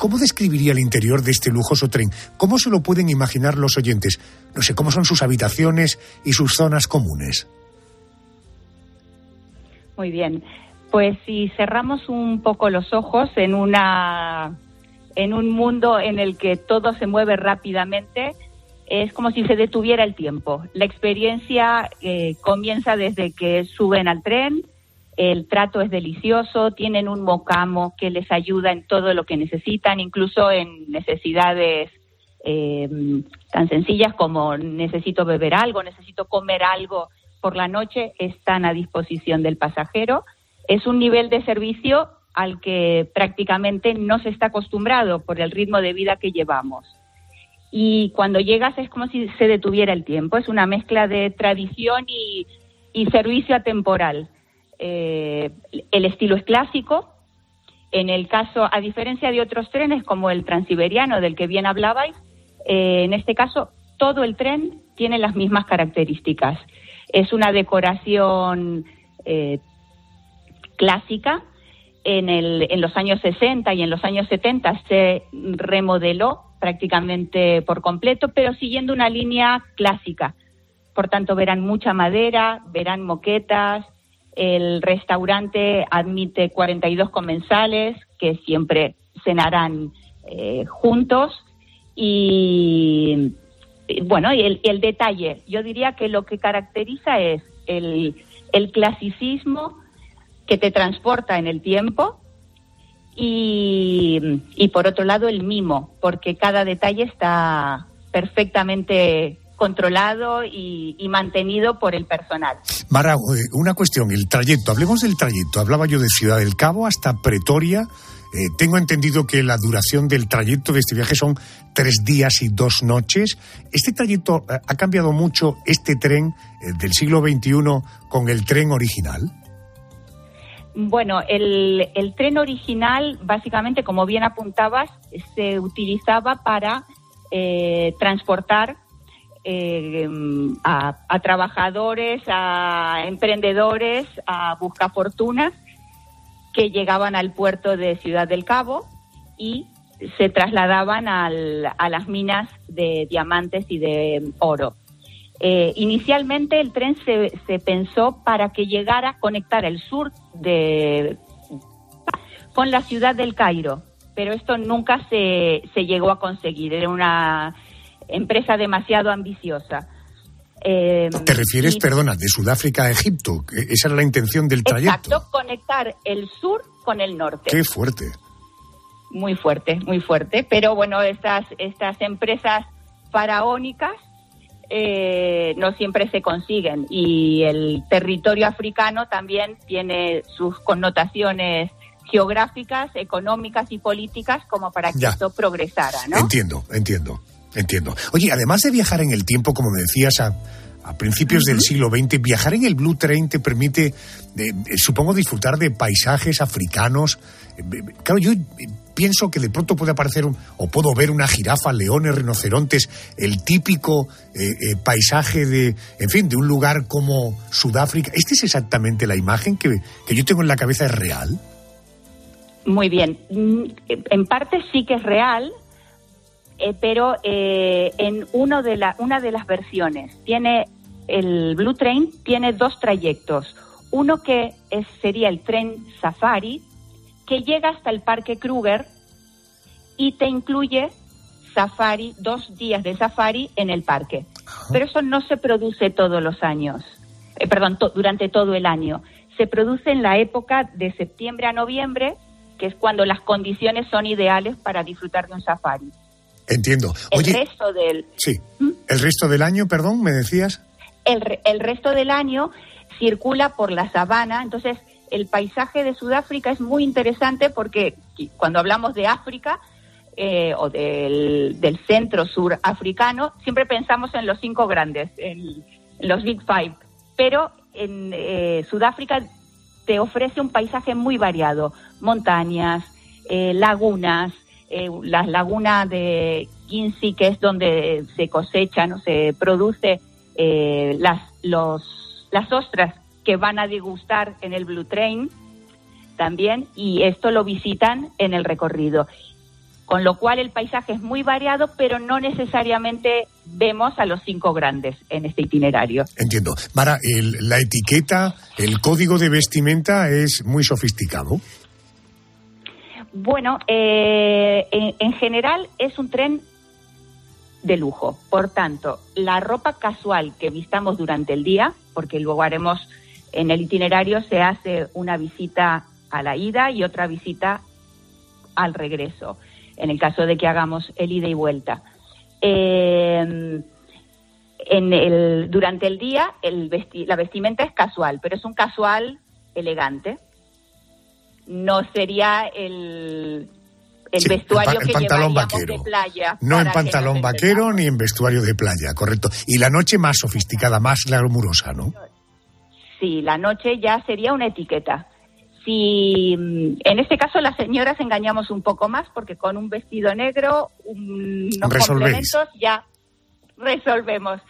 Speaker 8: ¿cómo describiría el interior de este lujoso tren? ¿Cómo se lo pueden imaginar los oyentes? No sé, ¿cómo son sus habitaciones y sus zonas comunes?
Speaker 14: Muy bien. Pues si cerramos un poco los ojos en una en un mundo en el que todo se mueve rápidamente, es como si se detuviera el tiempo. La experiencia eh, comienza desde que suben al tren, el trato es delicioso, tienen un mocamo que les ayuda en todo lo que necesitan, incluso en necesidades eh, tan sencillas como necesito beber algo, necesito comer algo por la noche, están a disposición del pasajero. Es un nivel de servicio al que prácticamente no se está acostumbrado por el ritmo de vida que llevamos y cuando llegas es como si se detuviera el tiempo, es una mezcla de tradición y, y servicio atemporal. Eh, el estilo es clásico, en el caso, a diferencia de otros trenes como el transiberiano del que bien hablabais, eh, en este caso todo el tren tiene las mismas características. Es una decoración eh, clásica. En, el, en los años 60 y en los años 70 se remodeló prácticamente por completo, pero siguiendo una línea clásica. Por tanto, verán mucha madera, verán moquetas. El restaurante admite 42 comensales que siempre cenarán eh, juntos. Y bueno, y el, detalle, yo diría que lo que caracteriza es el, el clasicismo que te transporta en el tiempo, y, y, por otro lado el mimo, porque cada detalle está perfectamente controlado y, y, mantenido por el personal.
Speaker 8: Mara, una cuestión, el trayecto, hablemos del trayecto. Hablaba yo de Ciudad del Cabo hasta Pretoria. Eh, tengo entendido que la duración del trayecto de este viaje son tres días y dos noches. ¿Este trayecto eh, ha cambiado mucho este tren eh, del siglo XXI con el tren original?
Speaker 14: Bueno, el, el, tren original, básicamente, como bien apuntabas, se utilizaba para eh, transportar eh, a, a, trabajadores, a emprendedores, a buscafortunas que llegaban al puerto de Ciudad del Cabo y se trasladaban al, a las minas de diamantes y de oro. Eh, inicialmente el tren se, se, pensó para que llegara a conectar el sur de con la ciudad del Cairo, pero esto nunca se, se llegó a conseguir. Era una empresa demasiado ambiciosa.
Speaker 8: Eh, ¿Te refieres, y, perdona, de Sudáfrica a Egipto? Esa era la intención del trayecto.
Speaker 14: Exacto, conectar el sur con el norte.
Speaker 8: Qué fuerte.
Speaker 14: Muy fuerte, muy fuerte. Pero bueno, estas, estas empresas faraónicas eh, no siempre se consiguen y el territorio africano también tiene sus connotaciones geográficas, económicas y políticas como para que
Speaker 8: Ya.
Speaker 14: esto progresara, ¿no?
Speaker 8: Entiendo, entiendo, entiendo. Oye, además de viajar en el tiempo, como me decías, a, a principios del siglo XX, viajar en el Blue Train te permite, eh, supongo, disfrutar de paisajes africanos. Eh, eh, Claro, yo pienso que de pronto puede aparecer un- o puedo ver una jirafa, leones, rinocerontes, el típico eh, eh, paisaje de, en fin, de un lugar como Sudáfrica. ¿Esta es exactamente la imagen que, que yo tengo en la cabeza? ¿Es real?
Speaker 14: Muy bien. Mm, En parte sí que es real, eh, pero eh, en uno de la, una de las versiones tiene el Blue Train tiene dos trayectos. Uno que es, sería el tren Safari, que llega hasta el Parque Kruger y te incluye safari, dos días de safari en el parque. Pero eso no se produce todos los años, eh, perdón, to- durante todo el año. Se produce en la época de septiembre a noviembre, que es cuando las condiciones son ideales para disfrutar de un safari.
Speaker 8: Entiendo.
Speaker 14: El
Speaker 8: Oye,
Speaker 14: resto del
Speaker 8: sí. El resto del año, perdón, me decías.
Speaker 14: el, el resto del año circula por la sabana. Entonces, el paisaje de Sudáfrica es muy interesante porque cuando hablamos de África eh, o del, del centro sur africano, siempre pensamos en los cinco grandes, en, en los Big Five. Pero en eh, Sudáfrica te ofrece un paisaje muy variado: montañas, eh, lagunas, eh, las lagunas de Quincy, que es donde se cosechan o se produce eh, las, los, las ostras que van a degustar en el Blue Train también, y esto lo visitan en el recorrido. Con lo cual el paisaje es muy variado, pero no necesariamente vemos a los cinco grandes en este itinerario.
Speaker 8: Entiendo. Mara, el- la etiqueta, el código de vestimenta es muy sofisticado.
Speaker 14: Bueno, eh, en, en general es un tren de lujo. Por tanto, la ropa casual que vistamos durante el día, porque luego haremos en el itinerario, se hace una visita a la ida y otra visita al regreso, en el caso de que hagamos el ida y vuelta. Eh, en el, durante el día el vesti- la vestimenta es casual, pero es un casual elegante. No sería el, el
Speaker 8: Sí,
Speaker 14: vestuario
Speaker 8: el
Speaker 14: que
Speaker 8: pantalón vaquero.
Speaker 14: de playa.
Speaker 8: No en pantalón vaquero ni en vestuario de playa, correcto. Y la noche más sofisticada, más glamurosa, ¿no?
Speaker 14: Sí, la noche ya sería una etiqueta. Si mm, en este caso las señoras engañamos un poco más porque con un vestido negro, un- unos
Speaker 8: Resolvéis.
Speaker 14: complementos ya resolvemos.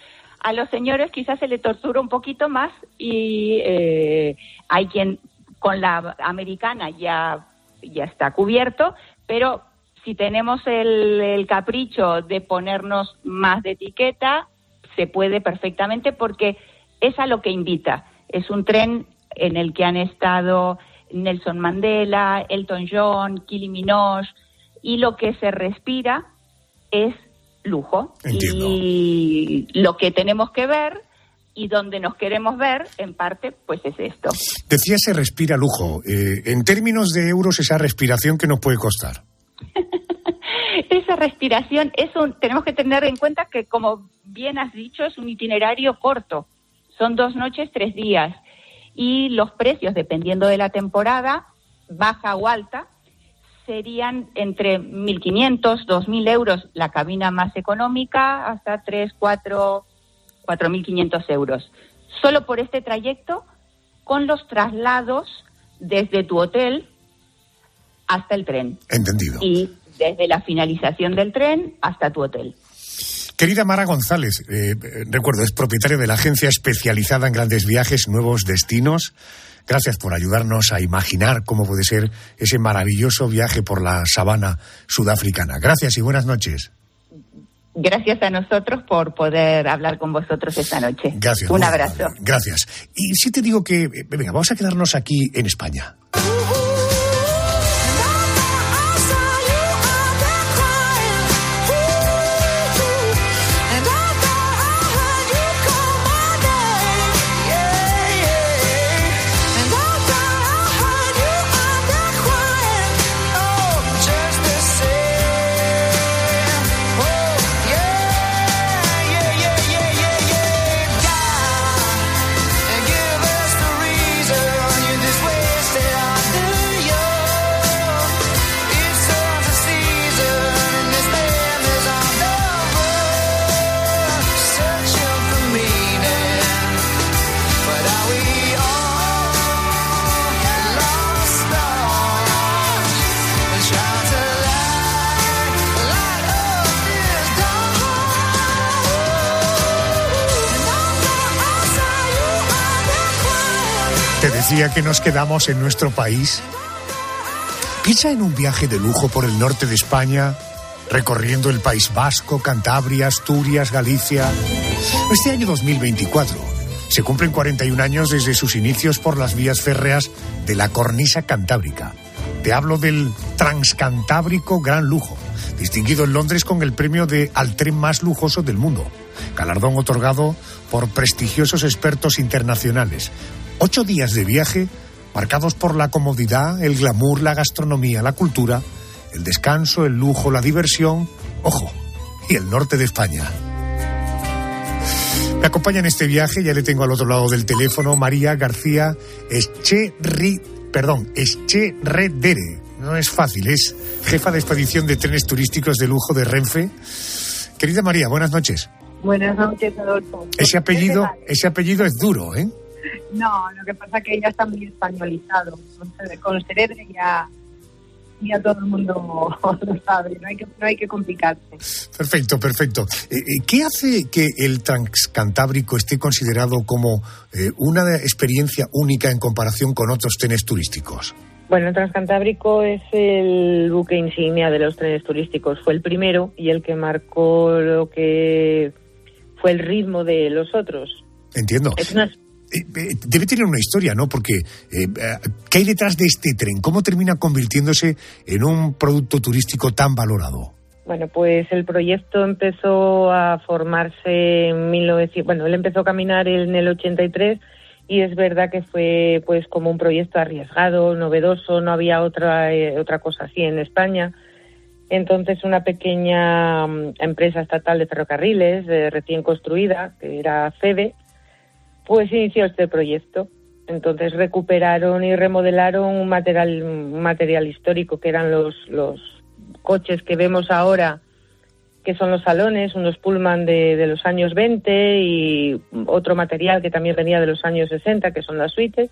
Speaker 14: A los señores quizás se le tortura un poquito más y eh, hay quien con la americana ya, ya está cubierto, pero si tenemos el, el capricho de ponernos más de etiqueta, se puede perfectamente porque es a lo que invita. Es un tren en el que han estado Nelson Mandela, Elton John, Kylie Minogue, y lo que se respira es lujo.
Speaker 8: Entiendo.
Speaker 14: Y lo que tenemos que ver y donde nos queremos ver, en parte, pues es esto.
Speaker 8: Decía se respira lujo. Eh, en términos de euros, esa respiración que nos puede costar.
Speaker 14: Esa respiración es un, tenemos que tener en cuenta que, como bien has dicho, es un itinerario corto. Son dos noches, tres días. Y los precios, dependiendo de la temporada, baja o alta, serían entre 1.500, 2.000 euros la cabina más económica, hasta 3, 4, 4.500 euros. Solo por este trayecto, con los traslados desde tu hotel hasta el tren
Speaker 8: Entendido.
Speaker 14: y desde la finalización del tren hasta tu hotel.
Speaker 8: Querida Mara González, eh, recuerdo, es propietaria de la agencia especializada en grandes viajes, nuevos destinos. Gracias por ayudarnos a imaginar cómo puede ser ese maravilloso viaje por la sabana sudafricana. Gracias y buenas noches.
Speaker 14: Gracias a nosotros por poder hablar con vosotros esta noche.
Speaker 8: Gracias.
Speaker 14: Un abrazo.
Speaker 8: Gracias. Y si te digo que, eh, venga, vamos a quedarnos aquí en España. Te decía que nos quedamos en nuestro país. Piensa en un viaje de lujo por el norte de España, recorriendo el País Vasco, Cantabria, Asturias, Galicia. Este año 2024 se cumplen 41 años desde sus inicios por las vías férreas de la cornisa cantábrica. Te hablo del Transcantábrico Gran Lujo, distinguido en Londres con el premio de al tren más lujoso del mundo, galardón otorgado por prestigiosos expertos internacionales. Ocho días de viaje marcados por la comodidad, el glamour, la gastronomía, la cultura, el descanso, el lujo, la diversión, ojo, y el norte de España. Me acompaña en este viaje, ya le tengo al otro lado del teléfono, María García Echerri, perdón, Echeredere. No es fácil, es jefa de expedición de trenes turísticos de lujo de Renfe. Querida María, buenas noches.
Speaker 15: Buenas noches, Adolfo.
Speaker 8: Ese apellido, ese apellido es duro, ¿eh?
Speaker 15: No, lo que pasa es que ya está muy españolizado. Con el cerebro ya, ya todo el mundo lo sabe, no hay que, no hay que complicarse.
Speaker 8: Perfecto, perfecto. Eh, eh, ¿Qué hace que el Transcantábrico esté considerado como eh, una experiencia única en comparación con otros trenes turísticos?
Speaker 16: Bueno, el Transcantábrico es el buque insignia de los trenes turísticos. Fue el primero y el que marcó lo que fue el ritmo de los otros.
Speaker 8: Entiendo.
Speaker 16: Es una,
Speaker 8: debe tener una historia, ¿no? Porque eh, ¿qué hay detrás de este tren? ¿Cómo termina convirtiéndose en un producto turístico tan valorado?
Speaker 16: Bueno, pues el proyecto empezó a formarse en 1900, bueno, él empezó a caminar en el 83 y es verdad que fue pues como un proyecto arriesgado, novedoso, no había otra eh, otra cosa así en España. Entonces una pequeña mm, empresa estatal de ferrocarriles eh, recién construida, que era FEDE, pues inició este proyecto. Entonces recuperaron y remodelaron un material, un material histórico que eran los, los coches que vemos ahora, que son los salones, unos pullman de, de, los años 20 y otro material que también venía de los años 60, que son las suites.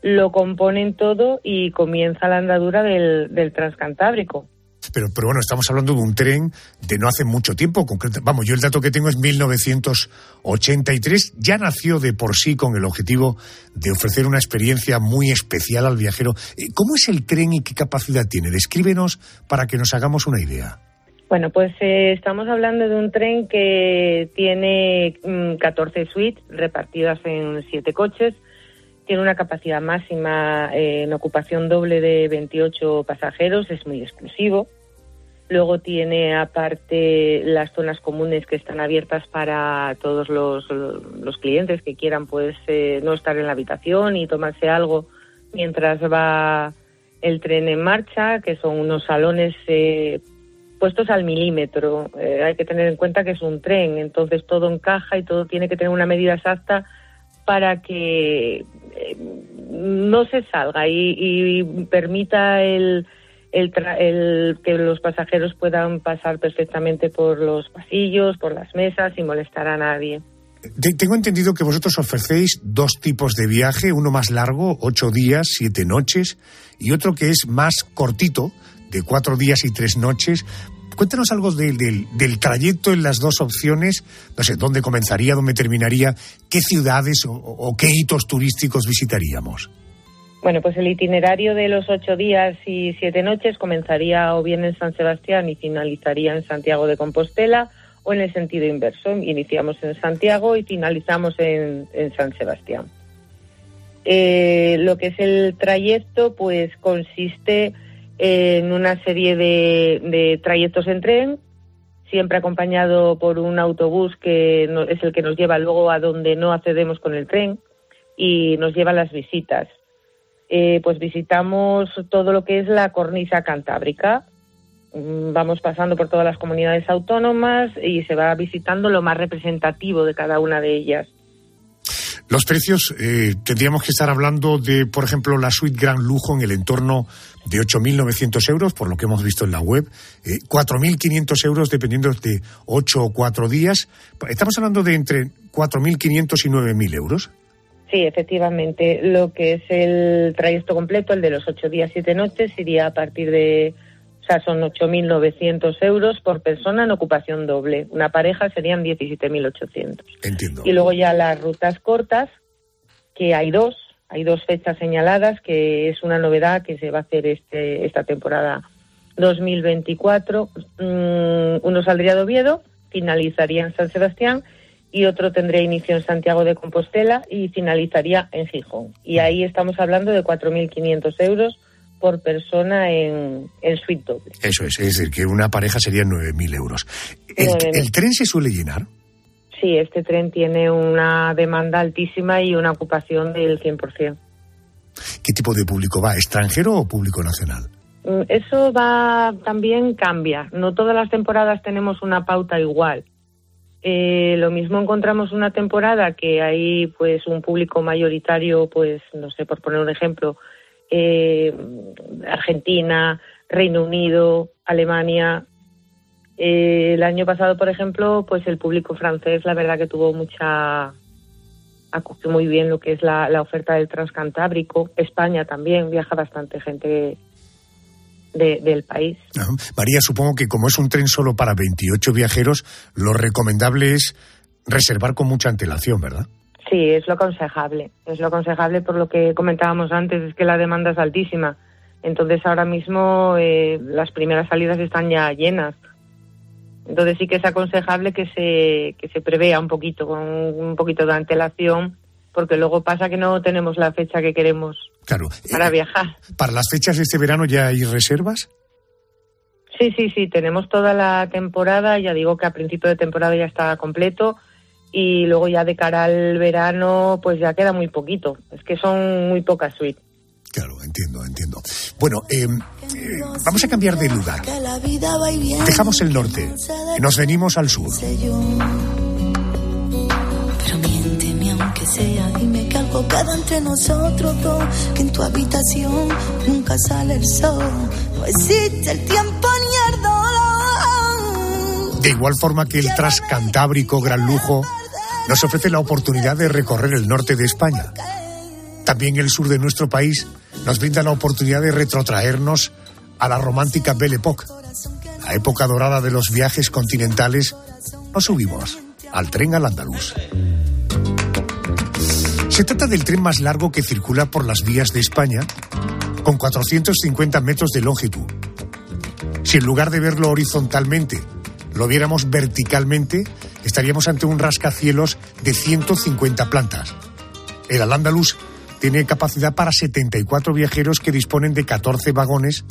Speaker 16: Lo componen todo y comienza la andadura del, del Transcantábrico.
Speaker 8: Pero, pero bueno, estamos hablando de un tren de no hace mucho tiempo. Vamos, yo el dato que tengo es 1983. Ya nació de por sí con el objetivo de ofrecer una experiencia muy especial al viajero. Eh, ¿Cómo es el tren y qué capacidad tiene? Descríbenos para que nos hagamos una idea.
Speaker 16: Bueno, pues eh, estamos hablando de un tren que tiene mm, 14 suites repartidas en siete coches. Tiene una capacidad máxima eh, en ocupación doble de 28 pasajeros, es muy exclusivo. Luego tiene aparte las zonas comunes que están abiertas para todos los, los clientes que quieran pues eh, no estar en la habitación y tomarse algo mientras va el tren en marcha, que son unos salones eh, puestos al milímetro. Eh, hay que tener en cuenta que es un tren, entonces todo encaja y todo tiene que tener una medida exacta para que eh, no se salga y, permita el, el, el, que los pasajeros puedan pasar perfectamente por los pasillos, por las mesas sin molestar a nadie.
Speaker 8: Tengo entendido que vosotros ofrecéis dos tipos de viaje, uno más largo, ocho días, siete noches, y otro que es más cortito, de cuatro días y tres noches. Cuéntanos algo del, del, del, trayecto en las dos opciones, no sé, dónde comenzaría, dónde terminaría, qué ciudades o, qué hitos turísticos visitaríamos.
Speaker 16: Bueno, pues el itinerario de los ocho días y siete noches comenzaría o bien en San Sebastián y finalizaría en Santiago de Compostela o en el sentido inverso. Iniciamos en Santiago y finalizamos en, en San Sebastián. Eh, lo que es el trayecto, pues consiste en una serie de, de, trayectos en tren, siempre acompañado por un autobús que no, es el que nos lleva luego a donde no accedemos con el tren y nos lleva a las visitas. Eh, pues visitamos todo lo que es la cornisa cantábrica. Vamos pasando por todas las comunidades autónomas y se va visitando lo más representativo de cada una de ellas.
Speaker 8: Los precios, eh, tendríamos que estar hablando de, por ejemplo, la suite Gran Lujo en el entorno de 8.900 euros, por lo que hemos visto en la web, eh, 4.500 euros dependiendo de 8 o 4 días. Estamos hablando de entre 4.500 y 9.000 euros.
Speaker 16: Sí, efectivamente. Lo que es el trayecto completo, el de los 8 días, 7 noches, iría a partir de, o sea, son 8.900 euros por persona en ocupación doble. Una pareja serían 17.800.
Speaker 8: Entiendo.
Speaker 16: Y luego ya las rutas cortas, que hay dos, hay dos fechas señaladas, que es una novedad que se va a hacer este, esta temporada 2024. Mm, uno saldría de Oviedo, finalizaría en San Sebastián y otro tendría inicio en Santiago de Compostela y finalizaría en Gijón. Y ahí estamos hablando de 4.500 euros por persona en, en suite doble.
Speaker 8: Eso es, es decir, que una pareja sería 9.000 euros. ¿El,
Speaker 16: 9.000.
Speaker 8: el tren se suele llenar?
Speaker 16: Sí, este tren tiene una demanda altísima y una ocupación del 100%.
Speaker 8: ¿Qué tipo de público va? ¿Extranjero o público nacional?
Speaker 16: Mm, Eso va también cambia. No todas las temporadas tenemos una pauta igual. Eh, lo mismo encontramos una temporada que hay pues un público mayoritario, pues no sé, por poner un ejemplo, eh, Argentina, Reino Unido, Alemania. Eh, el año pasado, por ejemplo, pues el público francés, la verdad que tuvo mucha acogió muy bien lo que es la, la oferta del transcantábrico. España también viaja bastante gente de- del país.
Speaker 8: María, supongo que como es un tren solo para 28 viajeros, lo recomendable es reservar con mucha antelación, ¿verdad?
Speaker 16: Sí, es lo aconsejable. Es lo aconsejable por lo que comentábamos antes, es que la demanda es altísima. Entonces ahora mismo eh, las primeras salidas están ya llenas. Entonces sí que es aconsejable que se, que se prevea un poquito, con un poquito de antelación, porque luego pasa que no tenemos la fecha que queremos
Speaker 8: Claro.
Speaker 16: para viajar.
Speaker 8: ¿Para las fechas de este verano ya hay reservas?
Speaker 16: Sí, sí, sí, tenemos toda la temporada, ya digo que a principio de temporada ya está completo y luego ya de cara al verano pues ya queda muy poquito, es que son muy pocas suites.
Speaker 8: Claro, entiendo, entiendo. Bueno, eh, eh, vamos a cambiar de lugar. Dejamos el norte y nos venimos al sur.
Speaker 17: Pero miénteme aunque sea, dime que algo queda entre nosotros dos, que en tu habitación nunca sale el sol, no existe el tiempo ni el dolor.
Speaker 8: De igual forma que el Transcantábrico Gran Lujo nos ofrece la oportunidad de recorrer el norte de España. También el sur de nuestro país nos brinda la oportunidad de retrotraernos a la romántica Belle Époque, la época dorada de los viajes continentales. Nos subimos al tren al andaluz. Se trata del tren más largo que circula por las vías de España, con 450 metros de longitud. Si en lugar de verlo horizontalmente lo viéramos verticalmente, estaríamos ante un rascacielos de 150 plantas. El Al-Ándalus tiene capacidad para 74 viajeros que disponen de 14 vagones,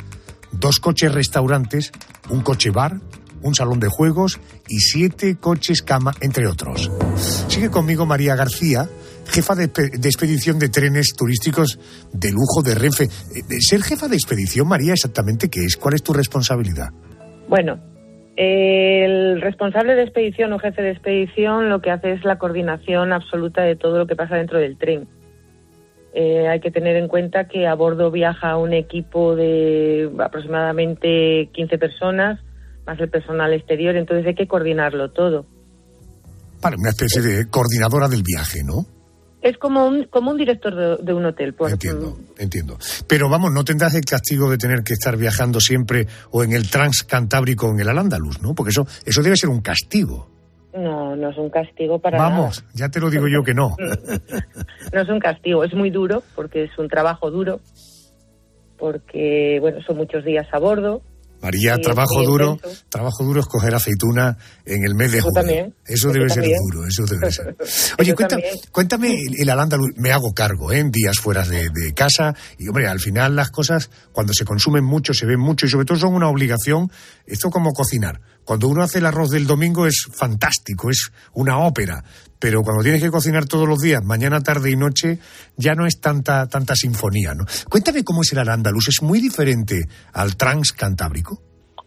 Speaker 8: dos coches restaurantes, un coche bar, un salón de juegos y siete coches cama, entre otros. Sigue conmigo María García, jefa de, de expedición de trenes turísticos de lujo de Renfe. Eh, Ser jefa de expedición, María, exactamente qué es, cuál es tu responsabilidad.
Speaker 16: Bueno, el responsable de expedición o jefe de expedición lo que hace es la coordinación absoluta de todo lo que pasa dentro del tren. Eh, hay que tener en cuenta que a bordo viaja un equipo de aproximadamente 15 personas, más el personal exterior, entonces hay que coordinarlo todo.
Speaker 8: Para una especie de coordinadora del viaje, ¿no?
Speaker 16: Es como un, como un director de, de un hotel. Pues,
Speaker 8: Entiendo, entiendo. Pero vamos, no tendrás el castigo de tener que estar viajando siempre o en el Transcantábrico o en el Al-Ándalus, ¿no? Porque eso, eso debe ser un castigo.
Speaker 16: No, no es un castigo para
Speaker 8: Vamos, ya te lo digo yo que no.
Speaker 16: no es un castigo, es muy duro porque es un trabajo duro, porque bueno, son muchos días a bordo.
Speaker 8: María,
Speaker 16: Sí,
Speaker 8: trabajo duro, trabajo duro es coger aceituna en el mes de
Speaker 16: también,
Speaker 8: Eso debe ser
Speaker 16: también.
Speaker 8: duro, eso debe ser. Oye,
Speaker 16: también.
Speaker 8: cuéntame el, el Al-Ándalus, me hago cargo, ¿eh? En días fuera de, de casa. Y hombre, al final las cosas, cuando se consumen mucho, se ven mucho y sobre todo son una obligación. Esto como cocinar. Cuando uno hace el arroz del domingo es fantástico, es una ópera. Pero cuando tienes que cocinar todos los días, mañana, tarde y noche, ya no es tanta, tanta sinfonía, ¿no? Cuéntame cómo es el Al-Ándalus. ¿Es muy diferente al Transcantábrico?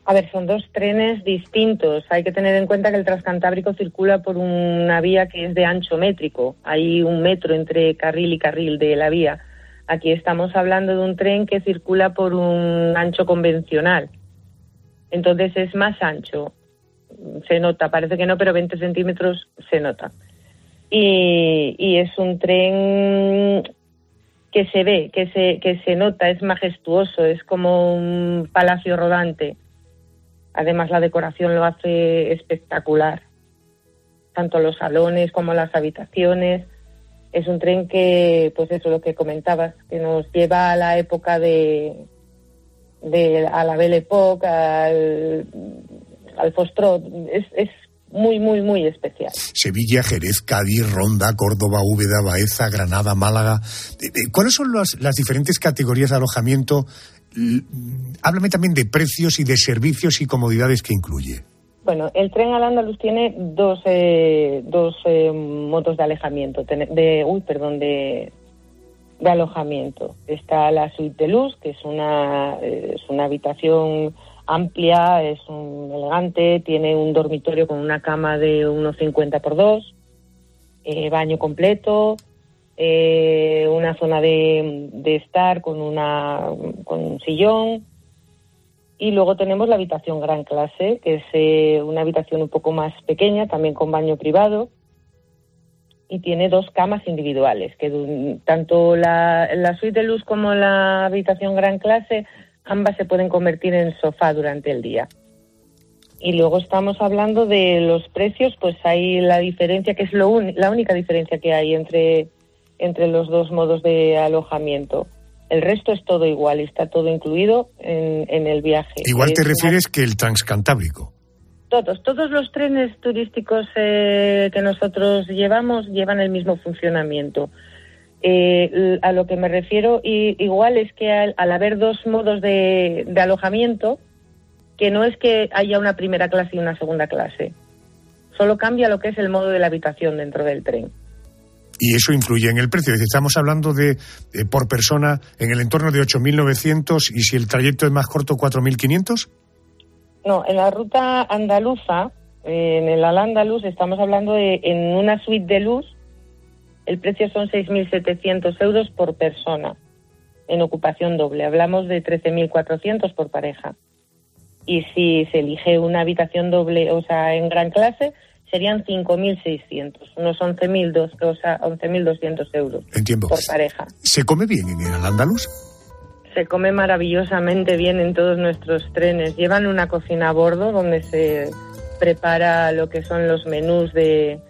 Speaker 16: A ver, son dos trenes distintos. Hay que tener en cuenta que el Transcantábrico circula por una vía que es de ancho métrico. Hay un metro entre carril y carril de la vía. Aquí estamos hablando de un tren que circula por un ancho convencional. Entonces es más ancho. Se nota, parece que no, pero 20 centímetros se nota. Y, y es un tren que se ve, que se, que se nota, es majestuoso, es como un palacio rodante. Además, la decoración lo hace espectacular. Tanto los salones como las habitaciones. Es un tren que, pues eso, lo que comentabas, que nos lleva a la época de, de a la Belle Époque, al, al Foxtrot. Es, es muy, muy, muy especial.
Speaker 8: Sevilla, Jerez, Cádiz, Ronda, Córdoba, Úbeda, Baeza, Granada, Málaga. Eh, eh, ¿Cuáles son las, las diferentes categorías de alojamiento, háblame también de precios y de servicios y comodidades que incluye.
Speaker 16: Bueno, el tren al Andaluz tiene dos, eh, dos eh, modos de alejamiento, de, uy, perdón, de, de alojamiento. Está la suite de luz, que es una, es una habitación amplia, es un elegante, tiene un dormitorio con una cama de unos 50 por 2, eh, baño completo, eh, una zona de, estar con, una, con un sillón, y luego tenemos la habitación gran clase, que es eh, una habitación un poco más pequeña, también con baño privado, y tiene dos camas individuales, que tanto la, la suite de luz como la habitación gran clase, ambas se pueden convertir en sofá durante el día. Y luego estamos hablando de los precios, pues hay la diferencia, que es lo la única diferencia que hay entre, entre los dos modos de alojamiento. El resto es todo igual, está todo incluido en, el viaje.
Speaker 8: Igual te refieres que el transcantábrico.
Speaker 16: Todos, todos los trenes turísticos eh, que nosotros llevamos llevan el mismo funcionamiento. Eh, a lo que me refiero igual es que al, haber dos modos de, alojamiento, que no es que haya una primera clase y una segunda clase, solo cambia lo que es el modo de la habitación dentro del tren
Speaker 8: y eso influye en el precio. Estamos hablando de, por persona en el entorno de 8.900 y si el trayecto es más corto, 4.500.
Speaker 16: No, en la ruta andaluza, en el Al-Andalus, estamos hablando de en una suite de luz, el precio son 6.700 euros por persona en ocupación doble. Hablamos de 13.400 por pareja. Y si se elige una habitación doble, o sea, en gran clase, serían 5.600, unos 11.200 euros por pareja.
Speaker 8: ¿Se come bien en el andaluz?
Speaker 16: Se come maravillosamente bien en todos nuestros trenes. Llevan una cocina a bordo donde se prepara lo que son los menús de,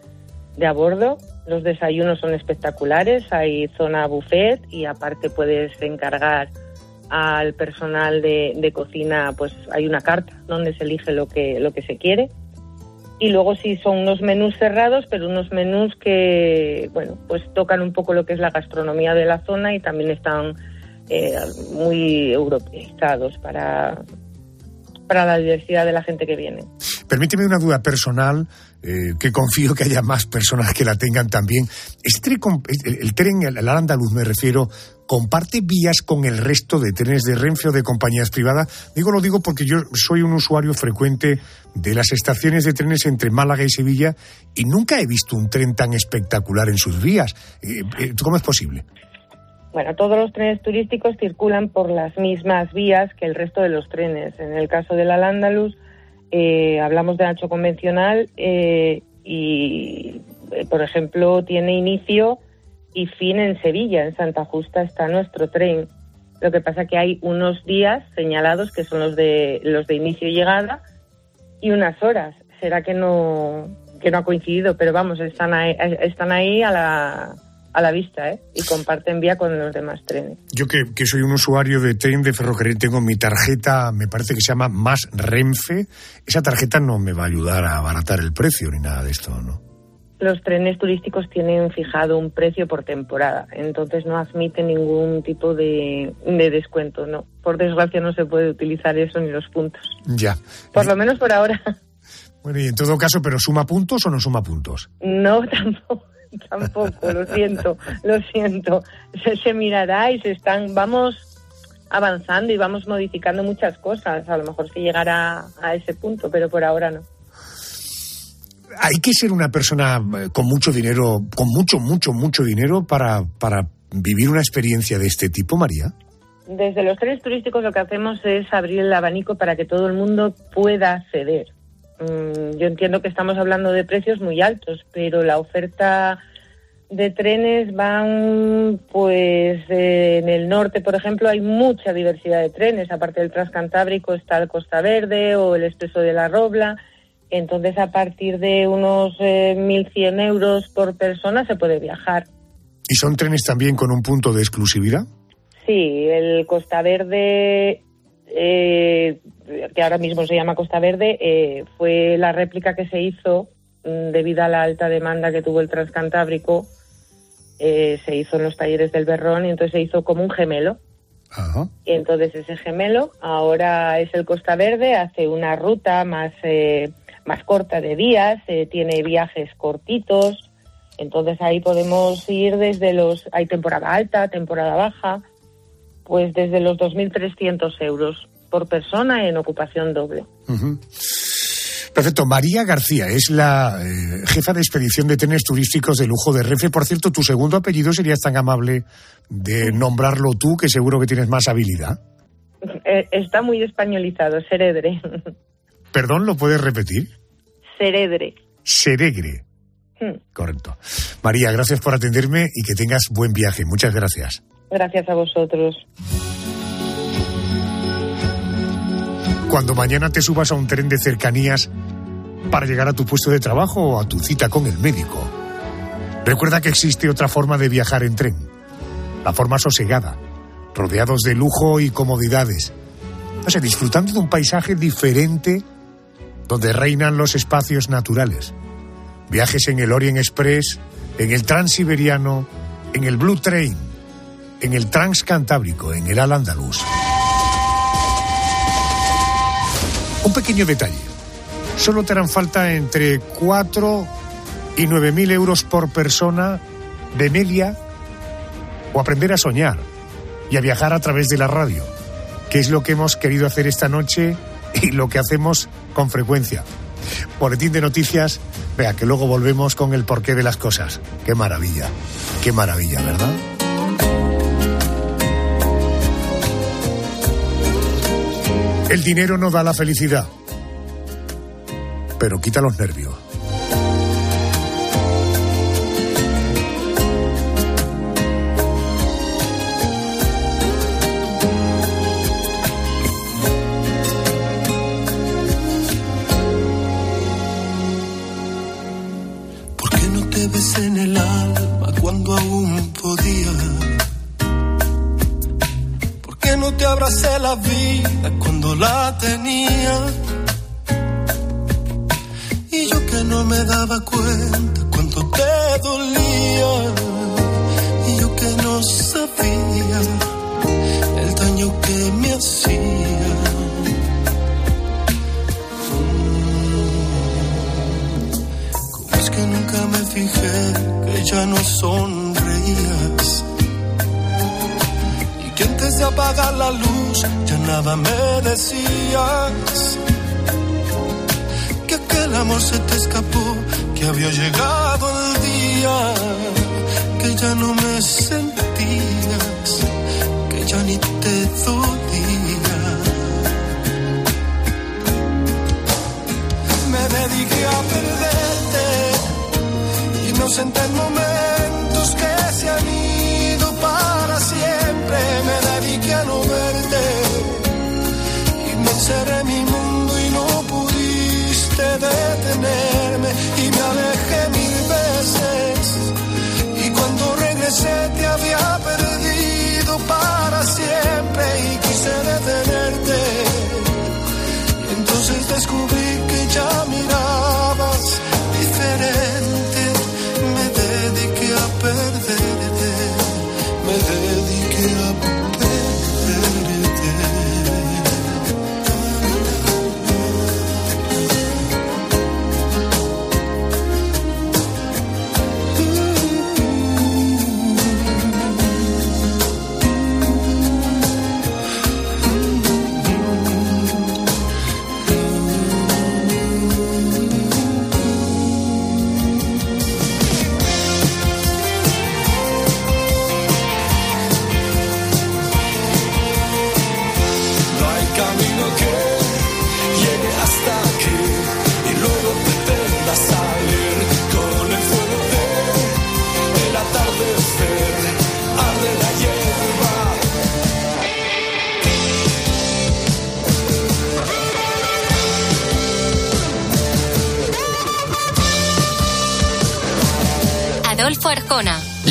Speaker 16: de a bordo. Los desayunos son espectaculares, hay zona buffet y aparte puedes encargar al personal de, de, cocina, pues hay una carta donde se elige lo que, lo que se quiere y luego sí son unos menús cerrados, pero unos menús que, bueno, pues tocan un poco lo que es la gastronomía de la zona y también están eh, muy europeizados para, para la diversidad de la gente que viene.
Speaker 8: Permíteme una duda personal, eh, que confío que haya más personas que la tengan también. Este, el, el tren, el andaluz me refiero, comparte vías con el resto de trenes de Renfe o de compañías privadas. Digo, lo digo porque yo soy un usuario frecuente de las estaciones de trenes entre Málaga y Sevilla y nunca he visto un tren tan espectacular en sus vías. Eh, eh, ¿Cómo es posible?
Speaker 16: Bueno, todos los trenes turísticos circulan por las mismas vías que el resto de los trenes. En el caso del Al-Ándalus, eh, hablamos de ancho convencional y, por ejemplo, tiene inicio y fin en Sevilla, en Santa Justa está nuestro tren. Lo que pasa que hay unos días señalados que son los de los de inicio y llegada y unas horas. Será que no que no ha coincidido, pero vamos, están ahí, están ahí a la a la vista ¿eh? y comparten vía con los demás trenes.
Speaker 8: Yo que, que, soy un usuario de tren de ferrocarril, tengo mi tarjeta, me parece que se llama Más Renfe. Esa tarjeta no me va a ayudar a abaratar el precio ni nada de esto, ¿no?
Speaker 16: los trenes turísticos tienen fijado un precio por temporada, entonces no admite ningún tipo de, descuento, no. Por desgracia no se puede utilizar eso ni los puntos.
Speaker 8: Ya.
Speaker 16: Por lo menos por ahora.
Speaker 8: Bueno, y en todo caso, ¿pero suma puntos o no suma puntos?
Speaker 16: No, tampoco. Tampoco, lo siento, lo siento. Se, se mirará y se están, vamos avanzando y vamos modificando muchas cosas. A lo mejor se llegará a ese punto, pero por ahora no
Speaker 8: hay que ser una persona eh, con mucho dinero, con mucho, mucho, mucho dinero para, para vivir una experiencia de este tipo, María.
Speaker 16: Desde los trenes turísticos lo que hacemos es abrir el abanico para que todo el mundo pueda acceder. Mm, yo entiendo que estamos hablando de precios muy altos, pero la oferta de trenes van, pues en el norte, por ejemplo, hay mucha diversidad de trenes. Aparte del Transcantábrico está el Costa Verde o el Expreso de la Robla entonces, a partir de unos 1.100 eh, euros por persona se puede viajar.
Speaker 8: ¿Y son trenes también con un punto de exclusividad?
Speaker 16: Sí, el Costa Verde, eh, que ahora mismo se llama Costa Verde, eh, fue la réplica que se hizo mm, debido a la alta demanda que tuvo el Transcantábrico. se hizo en los talleres del Berrón y entonces se hizo como un gemelo Y entonces ese gemelo ahora es el Costa Verde, hace una ruta más, eh, más corta de días, eh, tiene viajes cortitos, entonces ahí podemos ir desde los, hay temporada alta, temporada baja, pues desde los 2.300 euros por persona en ocupación doble.
Speaker 8: Perfecto. María García es la eh, jefa de expedición de trenes turísticos de lujo de Renfe. Por cierto, tu segundo apellido serías tan amable de nombrarlo tú, que seguro que tienes más habilidad.
Speaker 16: Eh, está muy españolizado, Seredre.
Speaker 8: Perdón, ¿lo puedes repetir?
Speaker 16: Seredre.
Speaker 8: Seregre.
Speaker 16: Hmm.
Speaker 8: Correcto. María, gracias por atenderme y que tengas buen viaje. Muchas gracias.
Speaker 16: Gracias a vosotros.
Speaker 8: Cuando mañana te subas a un tren de cercanías para llegar a tu puesto de trabajo o a tu cita con el médico, recuerda que existe otra forma de viajar en tren. La forma sosegada, rodeados de lujo y comodidades. O sea, disfrutando de un paisaje diferente donde reinan los espacios naturales. Viajes en el Orient Express, en el Transiberiano, en el Blue Train, en el Transcantábrico, en el Al Andalus. Un pequeño detalle. Solo te harán falta entre 4 y 9 mil euros por persona de media o aprender a soñar y a viajar a través de la radio, que es lo que hemos querido hacer esta noche y lo que hacemos con frecuencia. Boletín de noticias, vea que luego volvemos con el porqué de las cosas. Qué maravilla, qué maravilla, ¿verdad? El dinero no da la felicidad, pero quita los nervios.
Speaker 18: ¿Por qué no te ves en el alma cuando aún podía? ¿Por qué no te abracé la vida la tenía? Y yo que no me daba cuenta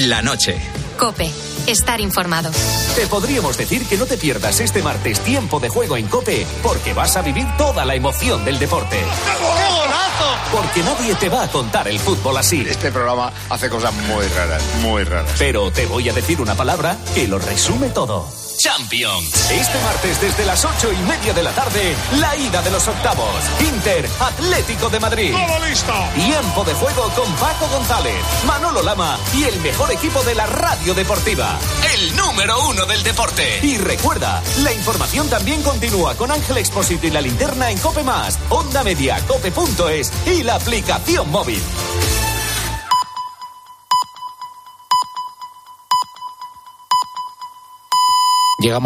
Speaker 6: La noche.
Speaker 7: Cope, estar informado.
Speaker 10: Te podríamos decir que no te pierdas este martes tiempo de juego en Cope, porque vas a vivir toda la emoción del deporte. Porque nadie te va a contar el fútbol así.
Speaker 19: Este programa hace cosas muy raras, muy raras.
Speaker 10: Pero te voy a decir una palabra que lo resume todo. Champions. Este martes desde las ocho y media de la tarde, la ida de los octavos. Inter Atlético de Madrid.
Speaker 8: ¡Todo listo!
Speaker 10: Tiempo de juego con Paco González, Manolo Lama y el mejor equipo de la radio deportiva. El número uno del deporte. Y recuerda, la información también continúa con Ángel Expósito y la linterna en Cope Más, Onda Media, Cope.es y la aplicación móvil.
Speaker 1: Llegamos